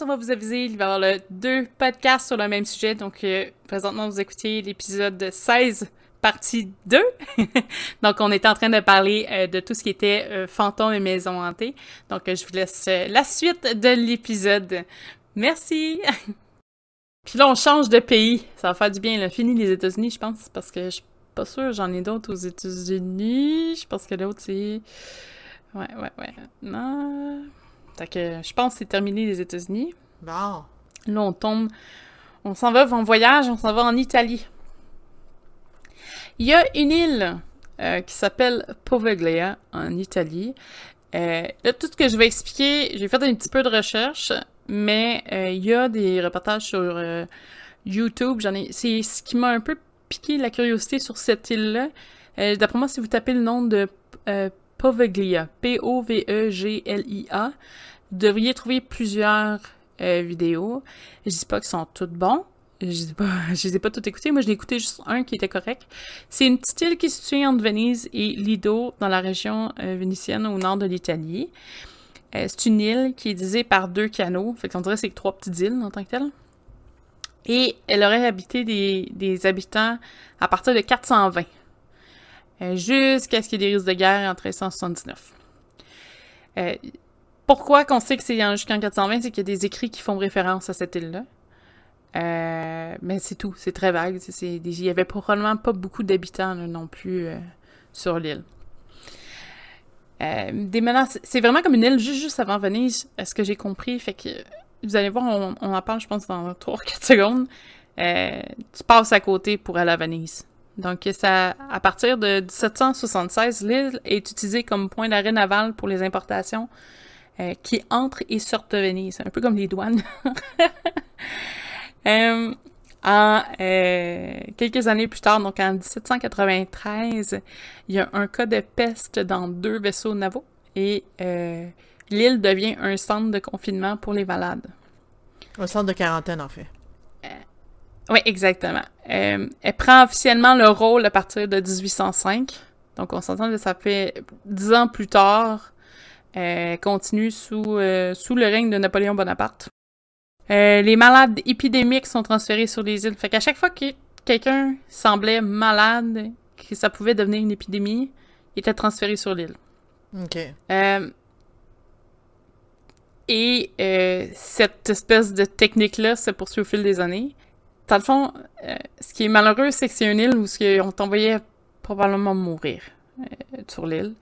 on va vous aviser, il va y avoir deux podcasts sur le même sujet. Donc, euh, présentement, vous écoutez l'épisode 16, partie 2. donc, on est en train de parler euh, de tout ce qui était euh, fantômes et maisons hantées. Donc, je vous laisse la suite de l'épisode. Merci! Puis là, on change de pays. Ça va faire du bien. Là. Fini les États-Unis, je pense, parce que je suis pas sûre, j'en ai d'autres aux États-Unis. Je pense que l'autre, c'est... Ouais, ouais, ouais. Non... Fait que je pense que c'est terminé les États-Unis. Bon. Là, on tombe. On s'en va en voyage, on s'en va en Italie. Il y a une île euh, qui s'appelle Poveglia en Italie. Euh, là, tout ce que je vais expliquer, j'ai fait un petit peu de recherche, mais euh, il y a des reportages sur YouTube. J'en ai. C'est ce qui m'a un peu piqué la curiosité sur cette île-là. D'après moi, si vous tapez le nom de Poveglia, P-O-V-E-G-L-I-A. Vous devriez trouver plusieurs euh, vidéos. Je dis pas qu'ils sont toutes bons. Je, je les ai pas toutes écoutées. Moi, je l'ai écouté juste un qui était correct. C'est une petite île qui est située entre Venise et Lido, dans la région euh, vénitienne au nord de l'Italie. Euh, c'est une île qui est divisée par deux canaux. Fait dirait que c'est trois petites îles en tant que telles. Et elle aurait habité des habitants à partir de 420. Euh, jusqu'à ce qu'il y ait des risques de guerre en 1379. Euh, pourquoi qu'on sait que c'est jusqu'en 420, c'est qu'il y a des écrits qui font référence à cette île-là. Euh, mais c'est tout, c'est très vague. il y avait probablement pas beaucoup d'habitants non plus sur l'île. c'est vraiment comme une île juste, juste avant Venise, à ce que j'ai compris. Fait que vous allez voir, on, on en parle, je pense, dans 3-4 secondes. tu passes à côté pour aller à Venise. Donc, ça, à partir de 1776, l'île est utilisée comme point d'arrêt naval pour les importations euh, qui entrent et sortent de Venise. Un peu comme les douanes. euh, en euh, quelques années plus tard, donc en 1793, il y a un cas de peste dans deux vaisseaux navaux et l'île devient un centre de confinement pour les malades. Un centre de quarantaine, en fait. Oui, exactement. Euh, elle prend officiellement le rôle à partir de 1805. Donc, on s'entend que ça fait dix ans plus tard. Elle continue sous, euh, sous le règne de Napoléon Bonaparte. Euh, les malades épidémiques sont transférés sur les îles. Fait qu'à chaque fois que quelqu'un semblait malade, que ça pouvait devenir une épidémie, il était transféré sur l'île. OK. et cette espèce de technique-là se poursuit au fil des années. Dans le fond, euh, ce qui est malheureux, c'est que c'est une île où on t'envoyait probablement mourir euh, sur l'île.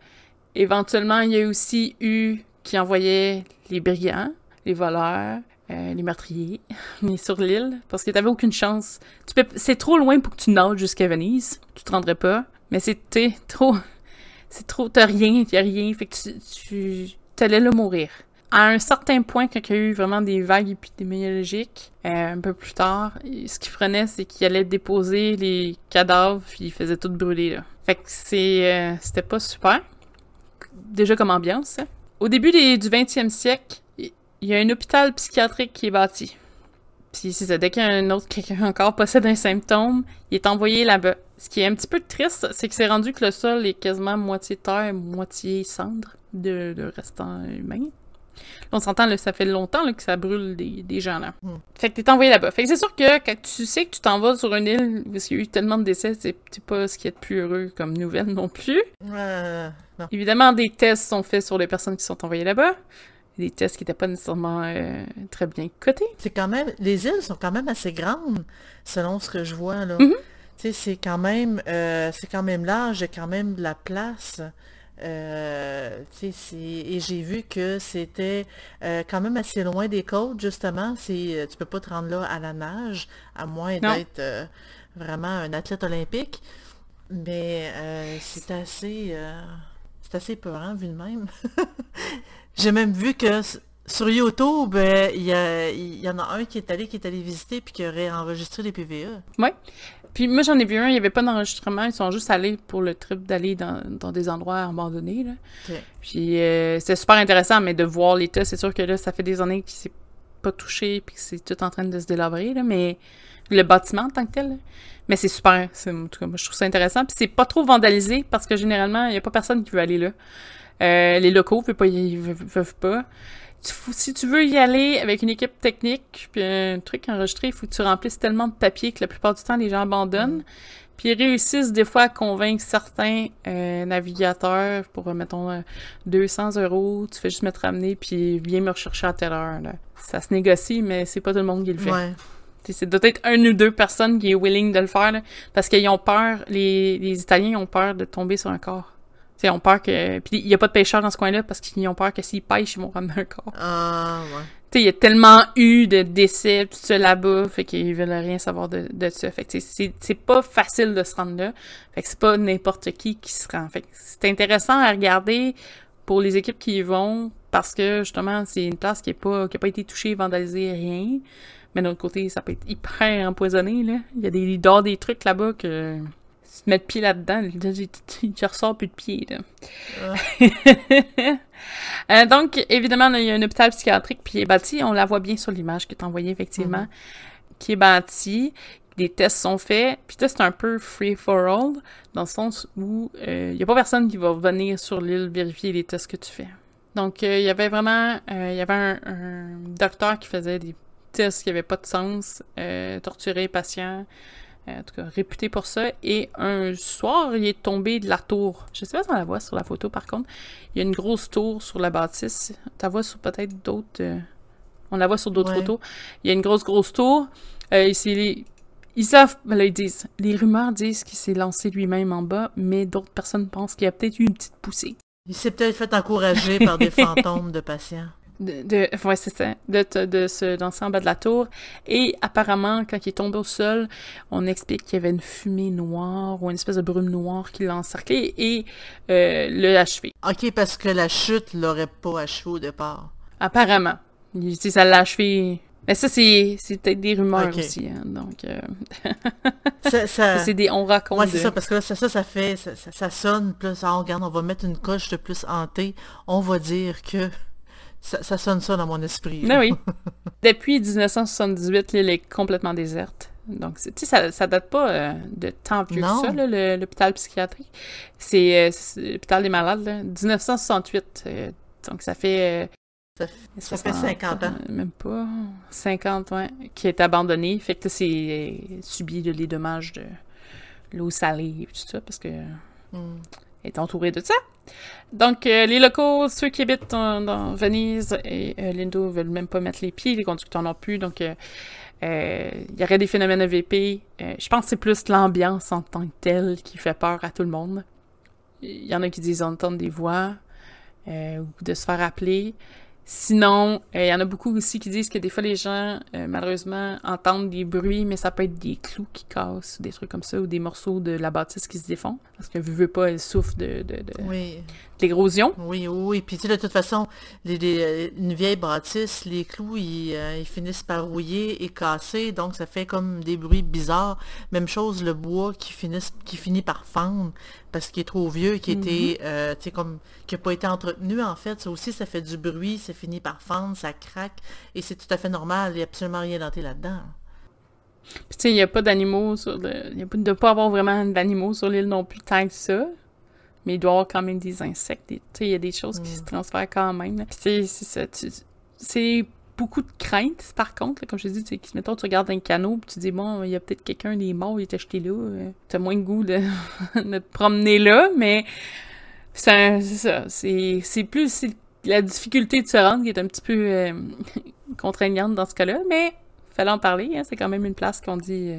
Éventuellement, il y a aussi eu qui envoyait les brigands, les voleurs, euh, les meurtriers, mais sur l'île, parce que t'avais aucune chance. C'est trop loin pour que tu nages jusqu'à Venise. Tu te rendrais pas. Mais c'était trop, c'est trop, t'as rien, t'as rien. Fait que tu, tu t'allais le mourir à un certain point, quand il y a eu vraiment des vagues épidémiologiques, euh, un peu plus tard, ce qu'il prenait, c'est qu'il allait déposer les cadavres, puis il faisait tout brûler, là. Fait que c'est, euh, c'était pas super. Déjà comme ambiance, hein. Au début du 20e siècle, il y a un hôpital psychiatrique qui est bâti. Puis c'est dès qu'un autre, quelqu'un encore possède un symptôme, il est envoyé là-bas. Ce qui est un petit peu triste, c'est que c'est rendu que le sol est quasiment moitié terre, moitié cendre de restants humains. On s'entend, là, ça fait longtemps que ça brûle des, gens là. Hmm. Fait que t'es envoyé là-bas. Fait que c'est sûr que quand tu sais que tu t'en vas sur une île où il y a eu tellement de décès, c'est pas ce qui est de plus heureux comme nouvelle non plus. Évidemment, des tests sont faits sur les personnes qui sont envoyées là-bas. Des tests qui n'étaient pas nécessairement euh, très bien cotés. C'est quand même. Les îles sont quand même assez grandes, selon ce que je vois là. Mm-hmm. Tu sais, c'est quand même. Euh, c'est quand même large, quand même de la place. Euh, et j'ai vu que c'était euh, quand même assez loin des côtes, justement. C'est, euh, tu peux pas te rendre là à la nage, à moins d'être vraiment un athlète olympique. Mais c'est assez c'est assez peurant vu de même. j'ai même vu que sur YouTube, il y, y, en a un qui est allé qui est allé visiter puis qui aurait enregistré les PVE. Oui. Puis moi, j'en ai vu un, il n'y avait pas d'enregistrement. Ils sont juste allés pour le trip d'aller dans, dans, des endroits abandonnés. Là. Puis euh, c'était super intéressant, mais de voir l'état, c'est sûr que là, ça fait des années qu'il s'est pas touché puis que c'est tout en train de se délabrer. Là, mais le bâtiment en tant que tel. Mais c'est super. En tout cas, moi, je trouve ça intéressant. Puis c'est pas trop vandalisé parce que généralement, il n'y a pas personne qui veut aller là. Euh, les locaux ne pas, ils veulent, pas. Si tu veux y aller avec une équipe technique, puis un truc enregistré, il faut que tu remplisses tellement de papier que la plupart du temps, les gens abandonnent. Mm. Puis ils réussissent des fois à convaincre certains euh, navigateurs pour, euh, mettons, euh, 200 euros, tu fais juste me te ramener, puis viens me rechercher à telle heure. Là. Ça se négocie, mais c'est pas tout le monde qui le fait. Ouais. C'est peut-être une ou deux personnes qui est willing de le faire, là, parce qu'ils ont peur, les, les Italiens ont peur de tomber sur un corps. T'sais, ils ont peur que... Puis il y a pas de pêcheurs dans ce coin-là, parce qu'ils ont peur que s'ils pêchent, ils vont ramener un corps. Ah, ouais. Tu sais, il y a tellement eu de décès, tout ça là-bas, fait qu'ils veulent rien savoir de, de ça. Fait que c'est pas facile de se rendre là. Fait que c'est pas n'importe qui qui se rend. Fait que c'est intéressant à regarder pour les équipes qui y vont, parce que justement, c'est une place qui est pas, qui a pas été touchée, vandalisée, rien. Mais d'un autre côté, ça peut être hyper empoisonné, là. Il y a des, des trucs là-bas que, tu mets le pied là-dedans, là, tu ressors plus de pied, là. Euh, donc, évidemment, il y a un hôpital psychiatrique qui est bâti. On la voit bien sur l'image que tu as envoyée, effectivement, qui est bâti. Des tests sont faits. Puis là, c'est un peu free for all, dans le sens où euh, il n'y a pas personne qui va venir sur l'île vérifier les tests que tu fais. Donc, euh, il y avait vraiment euh, il y avait un, un docteur qui faisait des tests qui n'avaient pas de sens, euh, torturer les patients, euh, en tout cas, réputé pour ça. Et un soir, il est tombé de la tour. Je sais pas si on la voit sur la photo, par contre. Il y a une grosse tour sur la bâtisse. Tu la vois sur peut-être d'autres... euh, On la voit sur d'autres Ouais. photos. Il y a une grosse, grosse tour. Euh, et c'est les- Ils savent... ben là, ils disent... Les rumeurs disent qu'il s'est lancé lui-même en bas, mais d'autres personnes pensent qu'il y a peut-être eu une petite poussée. Il s'est peut-être fait encourager par des fantômes de patients. De, de, ouais, c'est ça. De, te- de se lancer en bas de la tour. Et apparemment, quand il est tombé au sol, on explique qu'il y avait une fumée noire ou une espèce de brume noire qui l'a encerclé et euh, l'a achevé. Ok, parce que la chute l'aurait pas achevé au départ. Apparemment. Il dit ça l'a achevé. Mais ça, c'est, c'est peut-être des rumeurs aussi. hein, donc, euh, Ça, ça- c'est des, on raconte. Ouais, c'est de- ça, parce que là, ça, ça, ça fait, ça, ça- ça sonne plus, ah, regarde, on va mettre une coche de plus hantée, on va dire que ça, ça sonne ça dans mon esprit. Ben oui. Depuis 1978, l'île est complètement déserte. Donc, tu sais, ça, ça date pas euh, de tant vieux Non. que ça, l'hôpital psychiatrique. C'est, euh, c'est l'hôpital des malades, là. 1968. euh, donc, ça fait... Ça, fait 50 ans. Même pas. 50, ouais. Qui est abandonné. Fait que c'est subi de les dommages de l'eau salée et tout ça, parce que Hmm. Est entouré de ça. Donc, euh, les locaux, ceux qui habitent dans, Venise et euh, Lindo veulent même pas mettre les pieds, les conducteurs non plus. Donc, euh, euh, il y aurait des phénomènes EVP. Euh, je pense que c'est plus l'ambiance en tant que telle qui fait peur à tout le monde. Il y en a qui disent entendre des voix euh, ou de se faire appeler. Sinon, euh, il y en a beaucoup aussi qui disent que des fois les gens, euh, malheureusement, entendent des bruits, mais ça peut être des clous qui cassent, des trucs comme ça, ou des morceaux de la bâtisse qui se défont. Parce que vu, veut pas, elle souffre de, de, de- Oui, oui, oui. Puis, tu sais, de toute façon, les, les- une vieille bâtisse, les clous, ils, euh, ils finissent par rouiller et casser, donc ça fait comme des bruits bizarres. Même chose, le bois qui, finisse, qui finit par fendre parce qu'il est trop vieux, qui était, euh, tu sais, comme, qui n'a pas été entretenu, en fait. Ça aussi, ça fait du bruit, ça finit par fendre, ça craque, et c'est tout à fait normal. Il n'y a absolument rien denté là-dedans. Puis tu sais, il n'y a pas d'animaux sur le... Il ne doit pas avoir vraiment d'animaux sur l'île non plus tant que ça. Mais il doit y avoir quand même des insectes. des- Tu sais, il y a des choses qui se transfèrent quand même. c'est ça. C'est beaucoup de crainte, par contre. là, comme je te dis, tu mettons, tu regardes un canot puis tu dis, bon, il y a peut-être quelqu'un, des morts, il est acheté là. euh, T'as moins le goût de, de te promener là, mais c'est un- c'est ça. C'est c'est plus la difficulté de se rendre qui est un petit peu euh, contraignante dans ce cas-là, mais fallait en parler. hein, c'est quand même une place qu'on dit euh,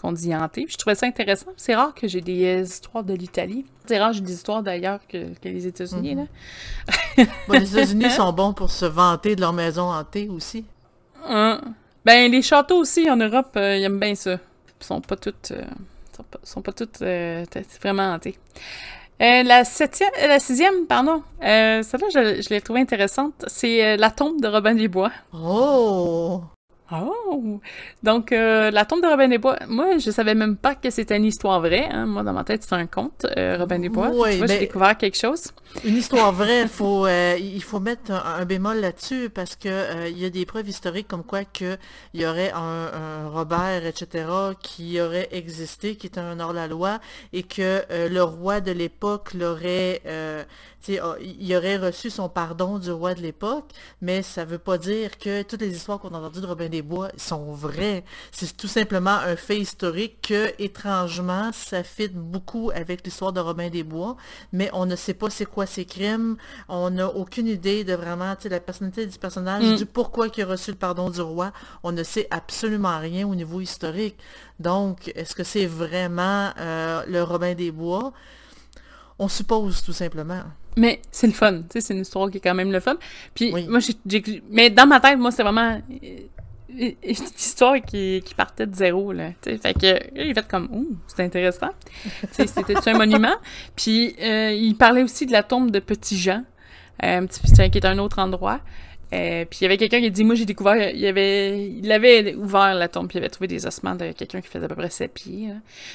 qu'on dit hantée. Puis je trouvais ça intéressant. C'est rare que j'ai des euh, histoires de l'Italie. C'est rare que j'ai des histoires d'ailleurs que, que les États-Unis. là. Bon, les États-Unis sont bons pour se vanter de leur maison hantée aussi. Hein? Ben, les châteaux aussi en Europe, euh, ils aiment bien ça. Ils sont pas toutes. euh, sont, pas, sont pas toutes euh, vraiment hantées. La septième, la sixième, pardon. Celle-là, je, je l'ai trouvée intéressante. C'est la tombe de Robin des Bois. Oh! Oh! Donc, euh, la tombe de Robin des Bois, moi, je savais même pas que c'était une histoire vraie. Hein. Moi, dans ma tête, c'est un conte, euh, Robin des Bois. Oui, tu vois, j'ai découvert quelque chose. Une histoire vraie, faut, euh, il faut mettre un, un bémol là-dessus parce que euh, il y a des preuves historiques comme quoi que il y aurait un, un Robert, etc., qui aurait existé, qui était un hors-la-loi, et que euh, le roi de l'époque l'aurait, euh, tu sais, a- il aurait reçu son pardon du roi de l'époque, mais ça veut pas dire que toutes les histoires qu'on a entendues de Robin des Bois sont vraies. C'est tout simplement un fait historique que, étrangement, ça fit beaucoup avec l'histoire de Robin des Bois, mais on ne sait pas c'est quoi ses crimes, on n'a aucune idée de vraiment, tu sais, la personnalité du personnage, Mm. du pourquoi il a reçu le pardon du roi, on ne sait absolument rien au niveau historique. Donc, est-ce que c'est vraiment euh, le Robin des Bois? On suppose tout simplement. Mais c'est le fun, tu sais, c'est une histoire qui est quand même le fun. Puis Oui. moi, j'ai, j'ai- mais dans ma tête, moi, c'est vraiment euh, une histoire qui, qui partait de zéro, là. Fait que, là, il fait comme, ouh, c'est intéressant. c'était un monument. Puis euh, il parlait aussi de la tombe de Petit Jean, euh, qui est un autre endroit. Euh, puis il y avait quelqu'un qui a dit, moi j'ai découvert, il avait, il avait ouvert la tombe, puis il avait trouvé des ossements de quelqu'un qui faisait à peu près 7 pieds. là.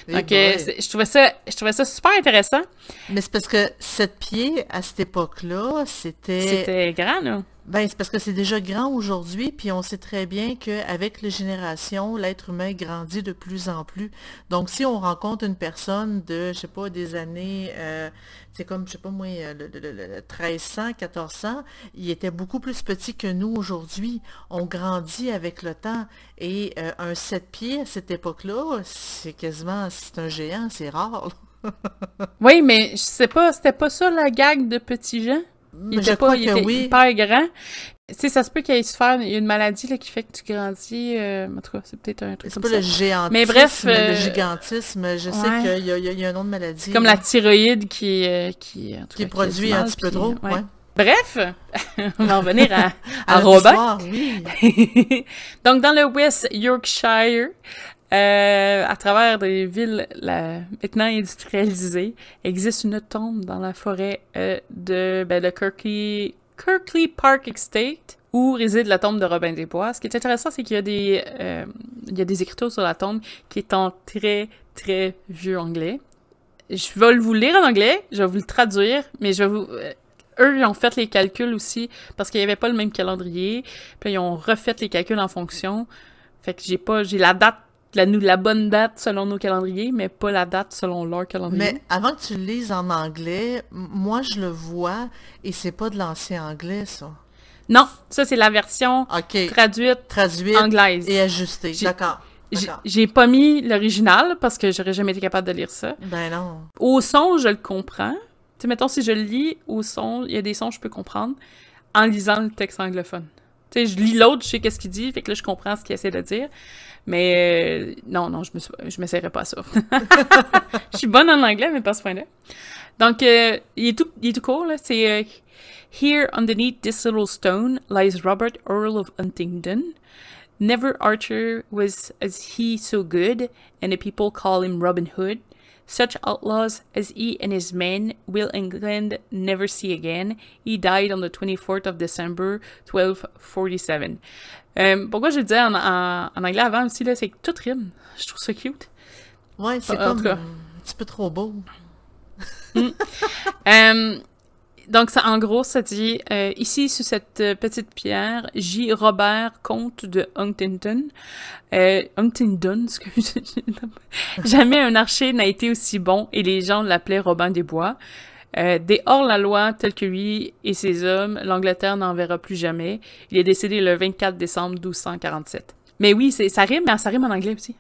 Eh Donc euh, je trouvais ça, je trouvais ça super intéressant. Mais c'est parce que sept pieds, à cette époque-là, c'était... C'était grand, là. Ben, c'est parce que c'est déjà grand aujourd'hui, puis on sait très bien qu'avec les générations, l'être humain grandit de plus en plus. Donc, si on rencontre une personne de, je sais pas, des années, euh, c'est comme, je sais pas moi, euh, le, le- le- le 1300, 1400, il était beaucoup plus petit que nous aujourd'hui. On grandit avec le temps. Et euh, un sept pieds à cette époque-là, c'est quasiment, c'est un géant, c'est rare. Oui, mais je sais pas, c'était pas ça la gag de Petit Jean? Il était je pas, il était oui. hyper grand. Tu sais, ça se peut qu'il y ait souffert, une maladie là, qui fait que tu grandis. euh, en tout cas, c'est peut-être un truc C'est pas ça. le géantisme, Mais bref, le euh, gigantisme. Je sais qu'il y, a- y y un nom de maladie. Comme la thyroïde qui, euh, qui, en tout qui cas, produit un petit peu trop. ouais. Bref, on va en revenir à, à À Robin. oui. Donc, dans le West Yorkshire, euh, à travers des villes maintenant industrialisées, existe une tombe dans la forêt euh, de ben, le Kirkley, Park Estate où réside la tombe de Robin des Bois. Ce qui est intéressant, c'est qu'il y a des euh, il y a des écritures sur la tombe qui est en très très vieux anglais. Je vais vous lire en anglais, je vais vous le traduire, mais je eux, ils ont fait les calculs aussi parce qu'il n'y avait pas le même calendrier. Puis ils ont refait les calculs en fonction. Fait que j'ai pas, j'ai la date, la, la bonne date selon nos calendriers, mais pas la date selon leur calendrier. Mais avant que tu le lises en anglais, moi je le vois et c'est pas de l'ancien anglais, ça. Non, ça c'est la version OK. traduite Traduite anglaise. et ajustée. J'ai- D'accord. J'ai D'accord. j'ai pas mis l'original parce que j'aurais jamais été capable de lire ça. Ben non. Au son, je le comprends. Tu sais, mettons, si je le lis au son, il y a des sons que je peux comprendre en lisant le texte anglophone. Tu sais, je lis l'autre, je sais qu'est-ce qu'il dit, fait que là, je comprends ce qu'il essaie de dire. Mais euh, non, non, je me pas à ça. je suis bonne en anglais, mais pas ce point-là. Donc, euh, il, est tout, il est tout court, là. C'est euh, Here underneath this little stone lies Robert Earl of Huntingdon. Never archer was as he so good, and the people call him Robin Hood. Such outlaws as he and his men will England never see again. He died on the 24th of December 1247. Euh, um, pourquoi je le disais en, en, en anglais avant aussi, là, c'est que tout rime. Je trouve ça cute. Ouais, c'est comme un petit peu trop beau. Euh, donc, ça, en gros, ça dit euh, ici, sur cette euh, petite pierre, J. Robert, comte de Huntington. Euh, Huntingdon, excusez Jamais un archer n'a été aussi bon et les gens l'appelaient Robin des Bois. Euh, des hors-la-loi tels que lui et ses hommes, l'Angleterre n'en verra plus jamais. Il est décédé le 24 décembre 1247. Mais oui, c'est, ça rime, mais ça rime en anglais aussi.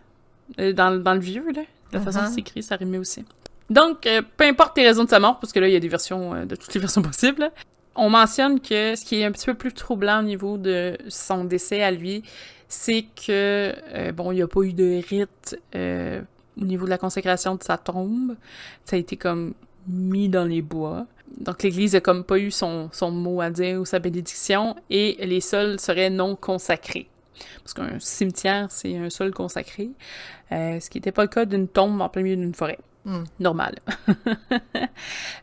Euh, dans, dans le vieux, là, la façon dont c'est écrit, ça rimait aussi. Donc, euh, peu importe les raisons de sa mort, parce que là, il y a des versions, euh, de toutes les versions possibles, on mentionne que ce qui est un petit peu plus troublant au niveau de son décès à lui, c'est que, euh, bon, il n'y a pas eu de rite au niveau de la consécration de sa tombe. Ça a été comme mis dans les bois. Donc, l'Église a comme pas eu son, son mot à dire ou sa bénédiction, et les sols seraient non consacrés. Parce qu'un cimetière, c'est un sol consacré, ce qui n'était pas le cas d'une tombe en plein milieu d'une forêt. Hmm. Normal.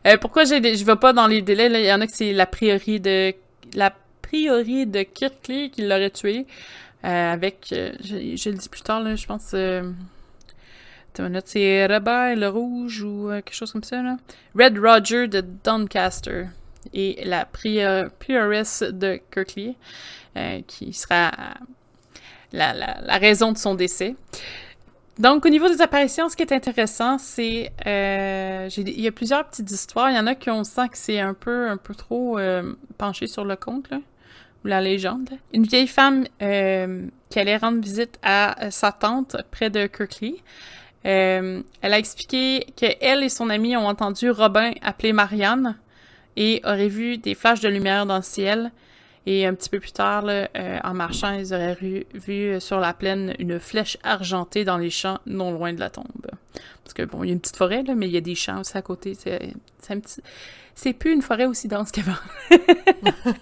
Euh, pourquoi je vais pas dans les délais, là, il y en a que c'est la prieuré de la prieuré de Kirkley qui l'aurait tué. avec, je, je, le dis plus tard, là, je pense, c'est Robert le Rouge ou quelque chose comme ça, là. Red Roger de Doncaster et la prioresse de Kirkley, qui sera la, la, raison de son décès. Donc, au niveau des apparitions, ce qui est intéressant, c'est euh, il y a plusieurs petites histoires. Il y en a qui on sent que c'est un peu un peu trop euh, penché sur le conte, ou la légende. Une vieille femme euh, qui allait rendre visite à sa tante près de Kirkley. elle a expliqué que elle et son amie ont entendu Robin appeler Marianne et auraient vu des flashs de lumière dans le ciel et un petit peu plus tard, euh, en marchant, ils auraient vu, euh, sur la plaine une flèche argentée dans les champs non loin de la tombe. Parce que bon, il y a une petite forêt, là, mais il y a des champs aussi à côté. C'est, c'est, petit... c'est plus une forêt aussi dense qu'avant.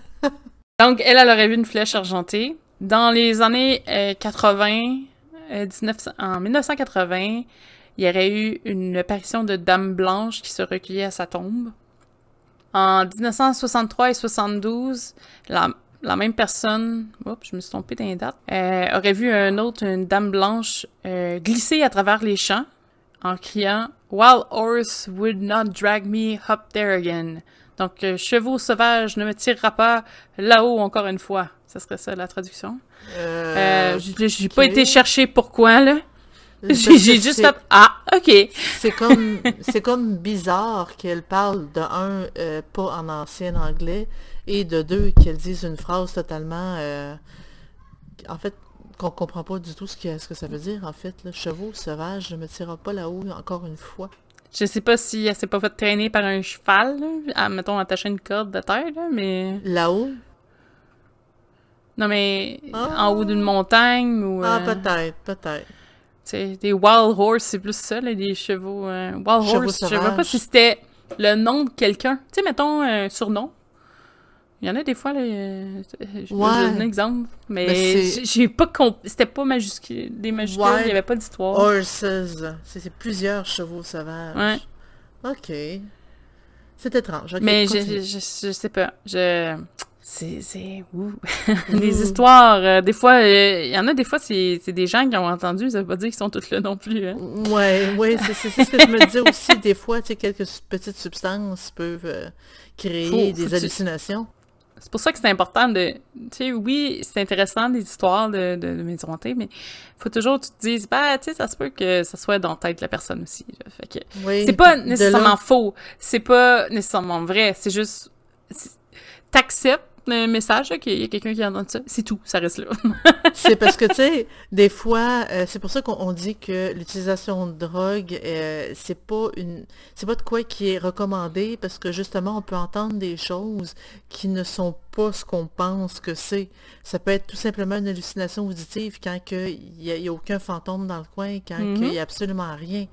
Donc, elle, elle aurait vu une flèche argentée. Dans les années 80, euh, 19... en 1980, il y aurait eu une apparition de Dame Blanche qui se recueillait à sa tombe. En 1963 et 72, la, la même personne, oups, je me suis trompée dans les dates, euh, aurait vu un autre, une dame blanche, euh, glisser à travers les champs en criant Wild horse would not drag me up there again. Donc, euh, chevaux sauvages ne me tirera pas là-haut encore une fois. Ça serait ça la traduction. Euh, J'ai pas été chercher pourquoi, là. J'ai juste fait ah ok. C'est comme c'est comme bizarre qu'elle parle de un euh, pas en ancien anglais et de deux qu'elle dise une phrase totalement euh, en fait qu'on comprend pas du tout ce que ce que ça veut dire en fait chevaux sauvage ne me tirera pas là-haut encore une fois. Je sais pas si elle s'est pas fait traîner par un cheval, là, mettons attacher une corde de terre là, mais là-haut. Non mais en haut d'une montagne ou Ah euh, peut-être, peut-être des wild horse, c'est plus ça, là, des chevaux. Euh, wild horse, je sais pas si c'était le nom de quelqu'un. Tu sais, mettons un surnom. Il y en a des fois, là, euh, je ouais. un exemple, mais j'ai pas compris. C'était pas majuscule, des majuscules, il y avait pas d'histoire. Horses, c'est plusieurs chevaux sauvages. Ouais. Ok. C'est étrange. mais je, je, je, sais pas. Je c'est des histoires euh, des fois il euh, y en a des fois c'est des gens qui ont entendu ça veut pas dire qu'ils sont tous là non plus hein. ouais ouais c'est ce que je me dis aussi des fois tu sais quelques petites substances peuvent euh, créer des hallucinations. C'est pour ça que c'est important de tu sais oui c'est intéressant des histoires de de, de médiumnité mais faut toujours que tu te dises bah tu sais ça se peut que ça soit dans la tête de la personne aussi fait que c'est pas nécessairement faux c'est pas nécessairement vrai c'est juste t'acceptes un message qu'il y a quelqu'un qui entend ça. C'est tout, ça reste là. c'est parce que, tu sais, des fois, euh, c'est pour ça qu'on dit que l'utilisation de drogue, euh, c'est pas une, c'est pas de quoi qui est recommandé, parce que justement, on peut entendre des choses qui ne sont pas ce qu'on pense que c'est. Ça peut être tout simplement une hallucination auditive quand il n'y a, a, aucun fantôme dans le coin, quand il n'y a absolument rien.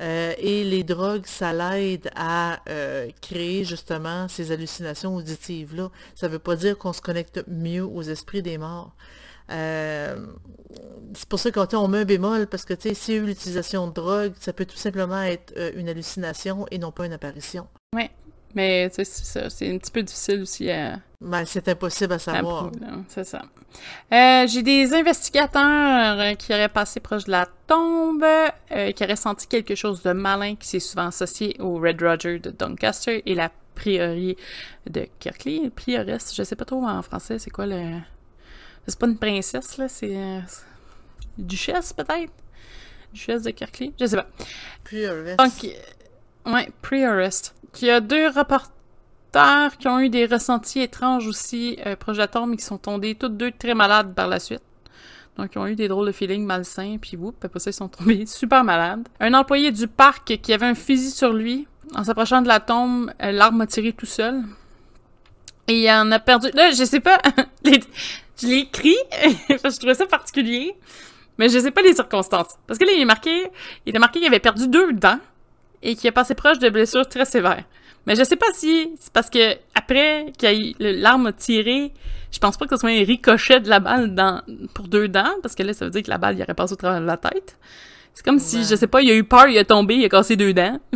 Euh, et les drogues, ça l'aide à euh, créer justement ces hallucinations auditives-là. Ça ne veut pas dire qu'on se connecte mieux aux esprits des morts. Euh, c'est pour ça qu'on met un bémol, parce que s'il y a eu l'utilisation de drogue, ça peut tout simplement être une hallucination et non pas une apparition. Oui. Mais c'est ça, c'est un petit peu difficile aussi à. Ben, c'est impossible à savoir. C'est ça. Euh, j'ai des investigateurs euh, qui auraient passé proche de la tombe, euh, qui auraient senti quelque chose de malin qui s'est souvent associé au Red Roger de Doncaster et la prieuré de Kirkley. Prioresse, je sais pas trop en français, c'est quoi le. C'est pas une princesse, là, c'est. Duchesse, peut-être? Duchesse de Kirkley? Je sais pas. Prioresse. Donc, ouais, prioresse. Il y a deux reporters qui ont eu des ressentis étranges aussi euh, proche de la tombe et qui sont tombés toutes deux très malades par la suite. Donc, ils ont eu des drôles de feelings malsains, puis whoop, après ça, ils sont tombés super malades. Un employé du parc qui avait un fusil sur lui, en s'approchant de la tombe, euh, l'arme a tiré tout seul. Et il en a perdu... Là, je sais pas... je l'ai écrit, je trouvais ça particulier, mais je sais pas les circonstances. Parce que là, il est marqué... Il était marqué qu'il avait perdu deux dents et qui est passé proche de blessures très sévères. Mais je sais pas si c'est parce que après qu'il l'arme a tiré, je pense pas que ce soit un ricochet de la balle dans, pour deux dents, parce que là, ça veut dire que la balle, il aurait passé au travers de la tête. C'est comme si, je sais pas, il a eu peur, il a tombé, il a cassé deux dents.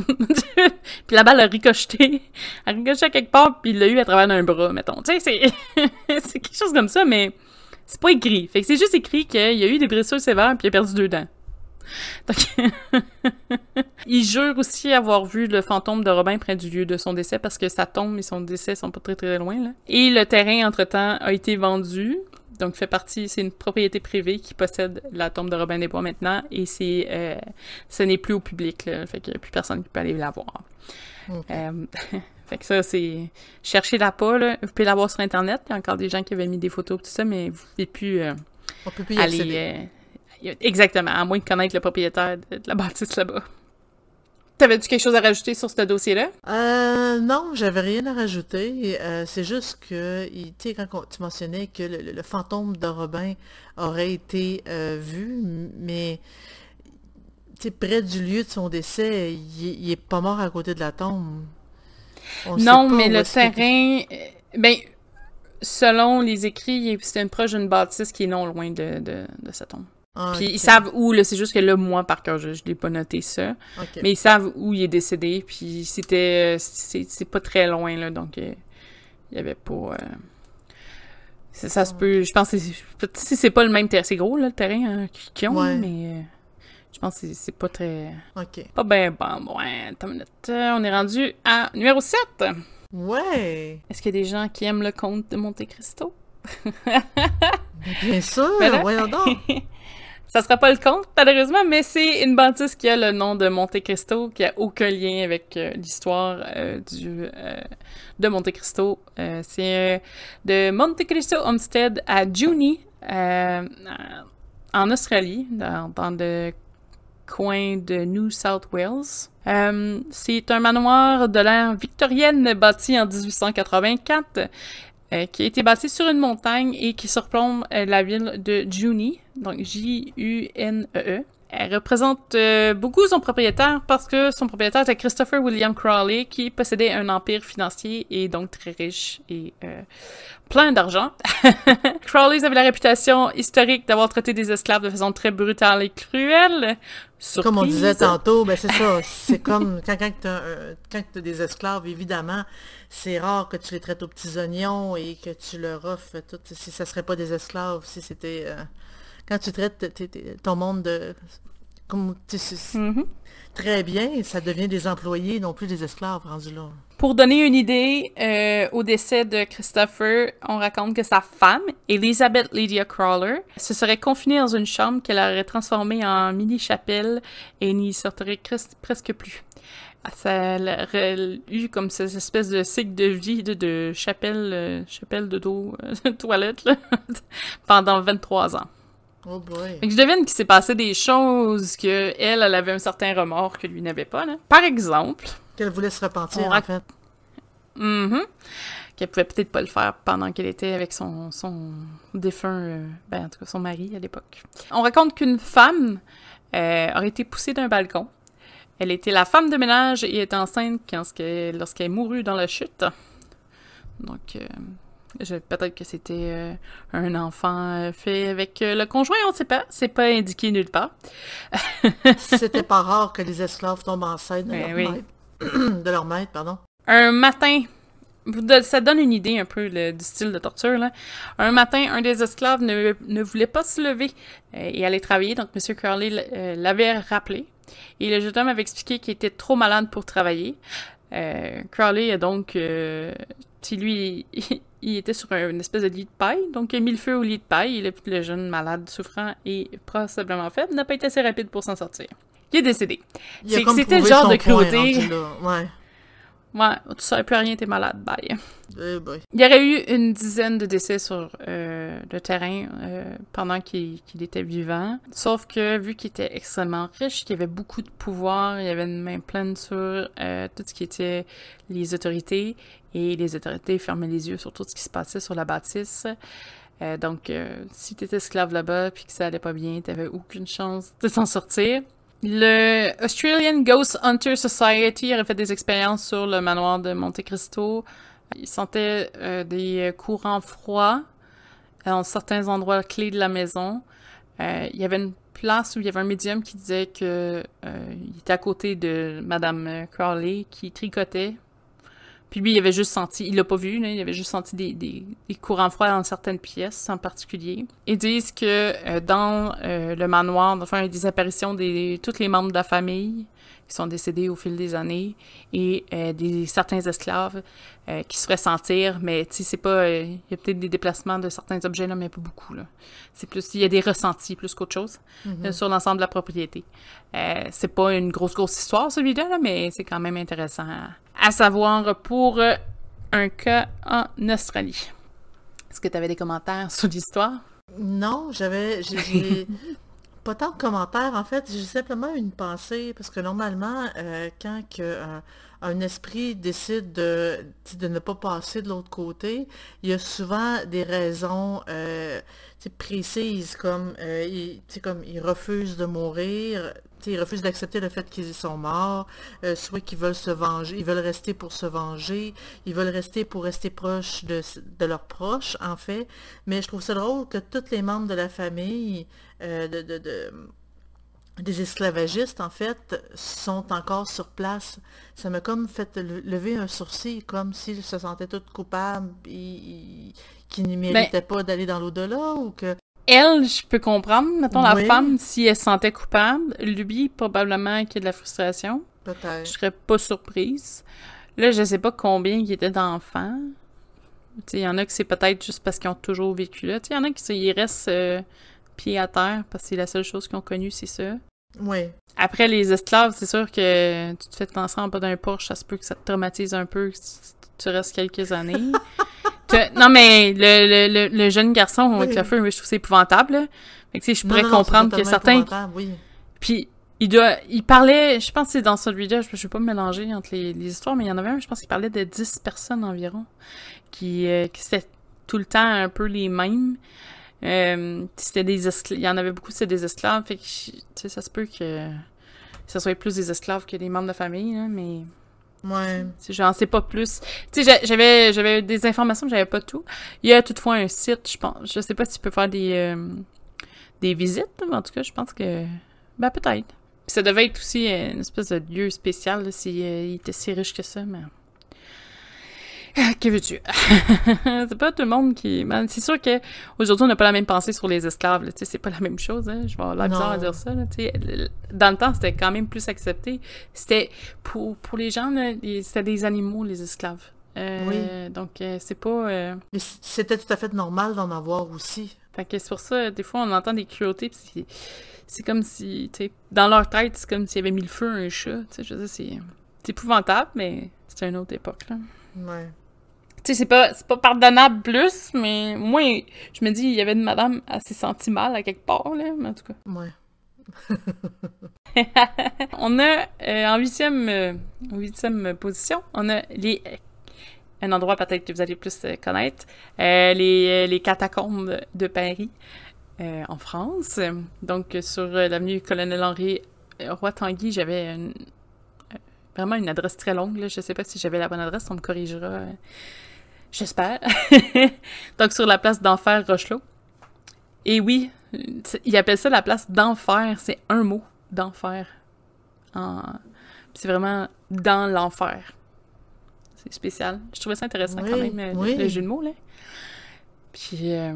puis la balle a ricocheté. a ricoché quelque part, puis il l'a eu à travers un bras, mettons. Tu sais, c'est, c'est quelque chose comme ça, mais C'est pas écrit. Fait que c'est juste écrit qu'il y a eu des blessures sévères puis il a perdu deux dents. Donc, il jure aussi avoir vu le fantôme de Robin près du lieu de son décès parce que sa tombe et son décès sont pas très très loin. Là. Et le terrain, entre-temps, a été vendu. Donc, fait partie, c'est une propriété privée qui possède la tombe de Robin des Bois maintenant et c'est, euh, ce n'est plus au public. Là, fait qu'il n'y a plus personne qui peut aller la voir. Euh, fait que ça, c'est... Cherchez-la pas, là. Vous pouvez la voir sur Internet. Il y a encore des gens qui avaient mis des photos et tout ça, mais vous pouvez plus... Euh, On peut plus y aller. Euh, exactement, à moins de connaître le propriétaire de, la bâtisse là-bas. T'avais-tu quelque chose à rajouter sur ce dossier-là? Euh, non, j'avais rien à rajouter. Euh, c'est juste que, tu sais, quand tu mentionnais que le, fantôme de Robin aurait été vu, mais près du lieu de son décès, il, est pas mort à côté de la tombe. non, mais le terrain, ben, selon les écrits, c'est une proche d'une bâtisse qui est non loin de, de, sa tombe. Ah, puis ils savent où, là, c'est juste que là, moi, par cœur, je, je l'ai pas noté ça. Mais ils savent où il est décédé, puis c'était, c'est pas très loin, là, donc euh, il y avait pas... Euh, ça, se peut, je pense que si c'est pas le même terrain, c'est gros, là, le terrain hein, qu'ils ont, mais... Euh, je pense que c'est pas très. OK. Pas bien bon. Ouais, attends une minute. On est rendu à numéro 7. Ouais. Est-ce qu'il y a des gens qui aiment le conte de Monte Cristo? Bien sûr, voyons donc. Ça sera pas le conte, malheureusement, mais c'est une bâtisse qui a le nom de Monte Cristo, qui a aucun lien avec euh, l'histoire euh, du euh, de Monte Cristo. c'est de Monte Cristo Homestead à Juni, en Australie, dans, dans le coin de New South Wales. Euh, c'est un manoir de l'ère victorienne bâti en 1884 euh, qui a été bâti sur une montagne et qui surplombe euh, la ville de Juni, donc J-U-N-E-E. e elle représente euh, beaucoup son propriétaire parce que son propriétaire était Christopher William Crawley qui possédait un empire financier et donc très riche et plein d'argent. Crawley avait la réputation historique d'avoir traité des esclaves de façon très brutale et cruelle. Surprise. Comme on disait tantôt, ben c'est ça. C'est comme quand, quand tu as, des esclaves, évidemment, c'est rare que tu les traites aux petits oignons et que tu leur offres tout. Si ça serait pas des esclaves, si c'était... Euh, quand tu traites ton monde de comme mm-hmm. très bien, ça devient des employés, non plus des esclaves rendus là. Pour donner une idée, euh, au décès de Christopher, on raconte que sa femme, Elizabeth Lydia Crawler, se serait confinée dans une chambre qu'elle aurait transformée en mini-chapelle et n'y sortirait presque plus. Ça aurait eu comme cette espèce de cycle de vie de, chapelle, euh, chapelle de dos, euh, toilette, pendant 23 ans. Oh boy. je devine qu'il s'est passé des choses que elle, elle avait un certain remords que lui n'avait pas. Là. Par exemple. Qu'elle voulait se repentir, en fait. Mm Qu'elle pouvait peut-être pas le faire pendant qu'elle était avec son, son défunt, euh, ben en tout cas son mari à l'époque. On raconte qu'une femme euh, aurait été poussée d'un balcon. Elle était la femme de ménage et est enceinte lorsqu'elle mourut dans la chute. Donc, euh, Peut-être que c'était un enfant fait avec le conjoint, on ne sait pas. C'est pas indiqué nulle part. c'était pas rare que les esclaves tombent enceintes de, ben leur, maître. de leur maître. Pardon. Un matin, ça donne une idée un peu du style de torture. Là. Un matin, un des esclaves ne, voulait pas se lever et aller travailler, donc M. Curley l'avait rappelé. Et le jeune homme avait expliqué qu'il était trop malade pour travailler. Crowley a donc, si lui, il était sur une espèce de lit de paille, donc il a mis le feu au lit de paille, et le, jeune malade souffrant et probablement faible n'a pas été assez rapide pour s'en sortir. Il est décédé. C'était le genre de cruauté. Ouais. Ouais, tu savais plus rien, t'es malade, bye. Eh il y aurait eu une dizaine de décès sur euh, le terrain euh, pendant qu'il était vivant. Sauf que, vu qu'il était extrêmement riche, qu'il avait beaucoup de pouvoir, il avait une main pleine sur euh, tout ce qui était les autorités, et les autorités fermaient les yeux sur tout ce qui se passait sur la bâtisse. donc, si t'étais esclave là-bas puis que ça allait pas bien, t'avais aucune chance de t'en sortir. Le Australian Ghost Hunter Society aurait fait des expériences sur le manoir de Monte Cristo. Il sentait euh, des courants froids dans certains endroits clés de la maison. Euh, il y avait une place où il y avait un médium qui disait que euh, il était à côté de Madame Crowley qui tricotait Puis lui, il avait juste senti, il l'a pas vu, il avait juste senti des, courants froids dans certaines pièces en particulier. Ils disent que euh, dans euh, le manoir, enfin, il y a des apparitions de tous les membres de la famille qui sont décédés au fil des années et euh, des certains esclaves euh, qui se feraient sentir, mais tu sais, c'est pas, euh, il y a peut-être des déplacements de certains objets là, mais pas beaucoup là. C'est plus, il y a des ressentis plus qu'autre chose Mhm. sur l'ensemble de la propriété. c'est pas une grosse grosse histoire celui-là, là, mais c'est quand même intéressant à, à savoir pour un cas en Australie. Est-ce que tu avais des commentaires sur l'histoire? Non, j'avais. pas tant de commentaires. En fait, j'ai simplement une pensée, parce que normalement, euh, quand que, un, esprit décide de, de ne pas passer de l'autre côté, il y a souvent des raisons euh, précises, comme, euh, il, comme il refuse de mourir, tu sais, il refuse d'accepter le fait qu'ils sont morts, euh, soit qu'ils veulent se venger, ils veulent rester pour se venger, ils veulent rester pour rester proches de, de leurs proches, en fait. Mais je trouve ça drôle que tous les membres de la famille euh, des esclavagistes, en fait, sont encore sur place. Ça m'a comme fait le- lever un sourcil, comme s'ils se sentaient tous coupables, et, qu'ils ne méritaient pas d'aller dans l'au-delà, ou que... Elle, je peux comprendre, mettons la femme, si elle se sentait coupable. Lui, probablement qu'il y a de la frustration. Je Peut-être. serais pas surprise. Là, je sais pas combien il y était d'enfants. Il y en a que c'est peut-être juste parce qu'ils ont toujours vécu là. Il y en a qui ils restent euh, pieds à terre parce que c'est la seule chose qu'ils ont connue, c'est ça. Oui. Après, les esclaves, c'est sûr que tu te fais lancer en bas d'un porche, ça se peut que ça te traumatise un peu, que tu, restes quelques années. Non, mais le, le, le, le jeune garçon avec le feu, je trouve que c'est épouvantable. là. Fait que, tu sais, je pourrais non, non, c'est comprendre que certains... Oui. Puis, il doit... Il parlait... Je pense que c'est dans celui-là, je, je vais pas me mélanger entre les, les histoires, mais il y en avait un, je pense qu'il parlait de 10 personnes environ, qui, euh, qui c'était tout le temps un peu les mêmes. Euh, c'était des esclaves. Il y en avait beaucoup, c'était des esclaves. Fait que, je- tu sais, ça se peut que ça soit plus des esclaves que des membres de la famille, là, mais Ouais. j'en sais pas plus. Tu sais, j'a- j'avais, j'avais des informations, mais j'avais pas tout. Il y a toutefois un site, je pense. Je sais pas si tu peux faire des, euh, des visites, mais en tout cas, je pense que. Ben, peut-être. Ça devait être aussi euh, une espèce de lieu spécial, là, si, euh, il était si riche que ça, mais. Que veux-tu? c'est pas tout le monde qui. c'est sûr que aujourd'hui on n'a pas la même pensée sur les esclaves. là, c'est pas la même chose. Hein? Je vais avoir l'air bizarre à dire ça. Là, Dans le temps, c'était quand même plus accepté. C'était pour, pour les gens, là, c'était des animaux, les esclaves. Euh, Donc, euh, c'est pas. euh, c'était tout à fait normal d'en avoir aussi. Fait que c'est pour ça, des fois, on entend des cruautés, pis c'est, c'est comme si, tu dans leur tête, c'est comme s'ils avaient mis le feu à un chat. Tu sais, je veux dire, c'est, c'est épouvantable, mais c'est une autre époque, là. Ouais. Tu sais, c'est pas, c'est pas pardonnable plus, mais moi, je me dis, il y avait une madame, elle s'est sentie mal à quelque part, là, mais en tout cas. Ouais. On a, euh, en huitième, euh, huitième position, on a les, un endroit peut-être que vous allez plus euh, connaître, euh, les, les catacombes de Paris, en France. Donc, sur l'avenue Colonel-Henri euh, Roy-Tanguy, j'avais une- euh, vraiment une adresse très longue, là. Je sais pas si j'avais la bonne adresse, on me corrigera. J'espère. Donc, sur la place d'Enfer Rochelot. Et oui, ils appellent ça la place d'enfer. C'est un mot, d'enfer. En... C'est vraiment dans l'enfer. C'est spécial. Je trouvais ça intéressant quand même, euh, le- jeu de mots, là. Puis, euh,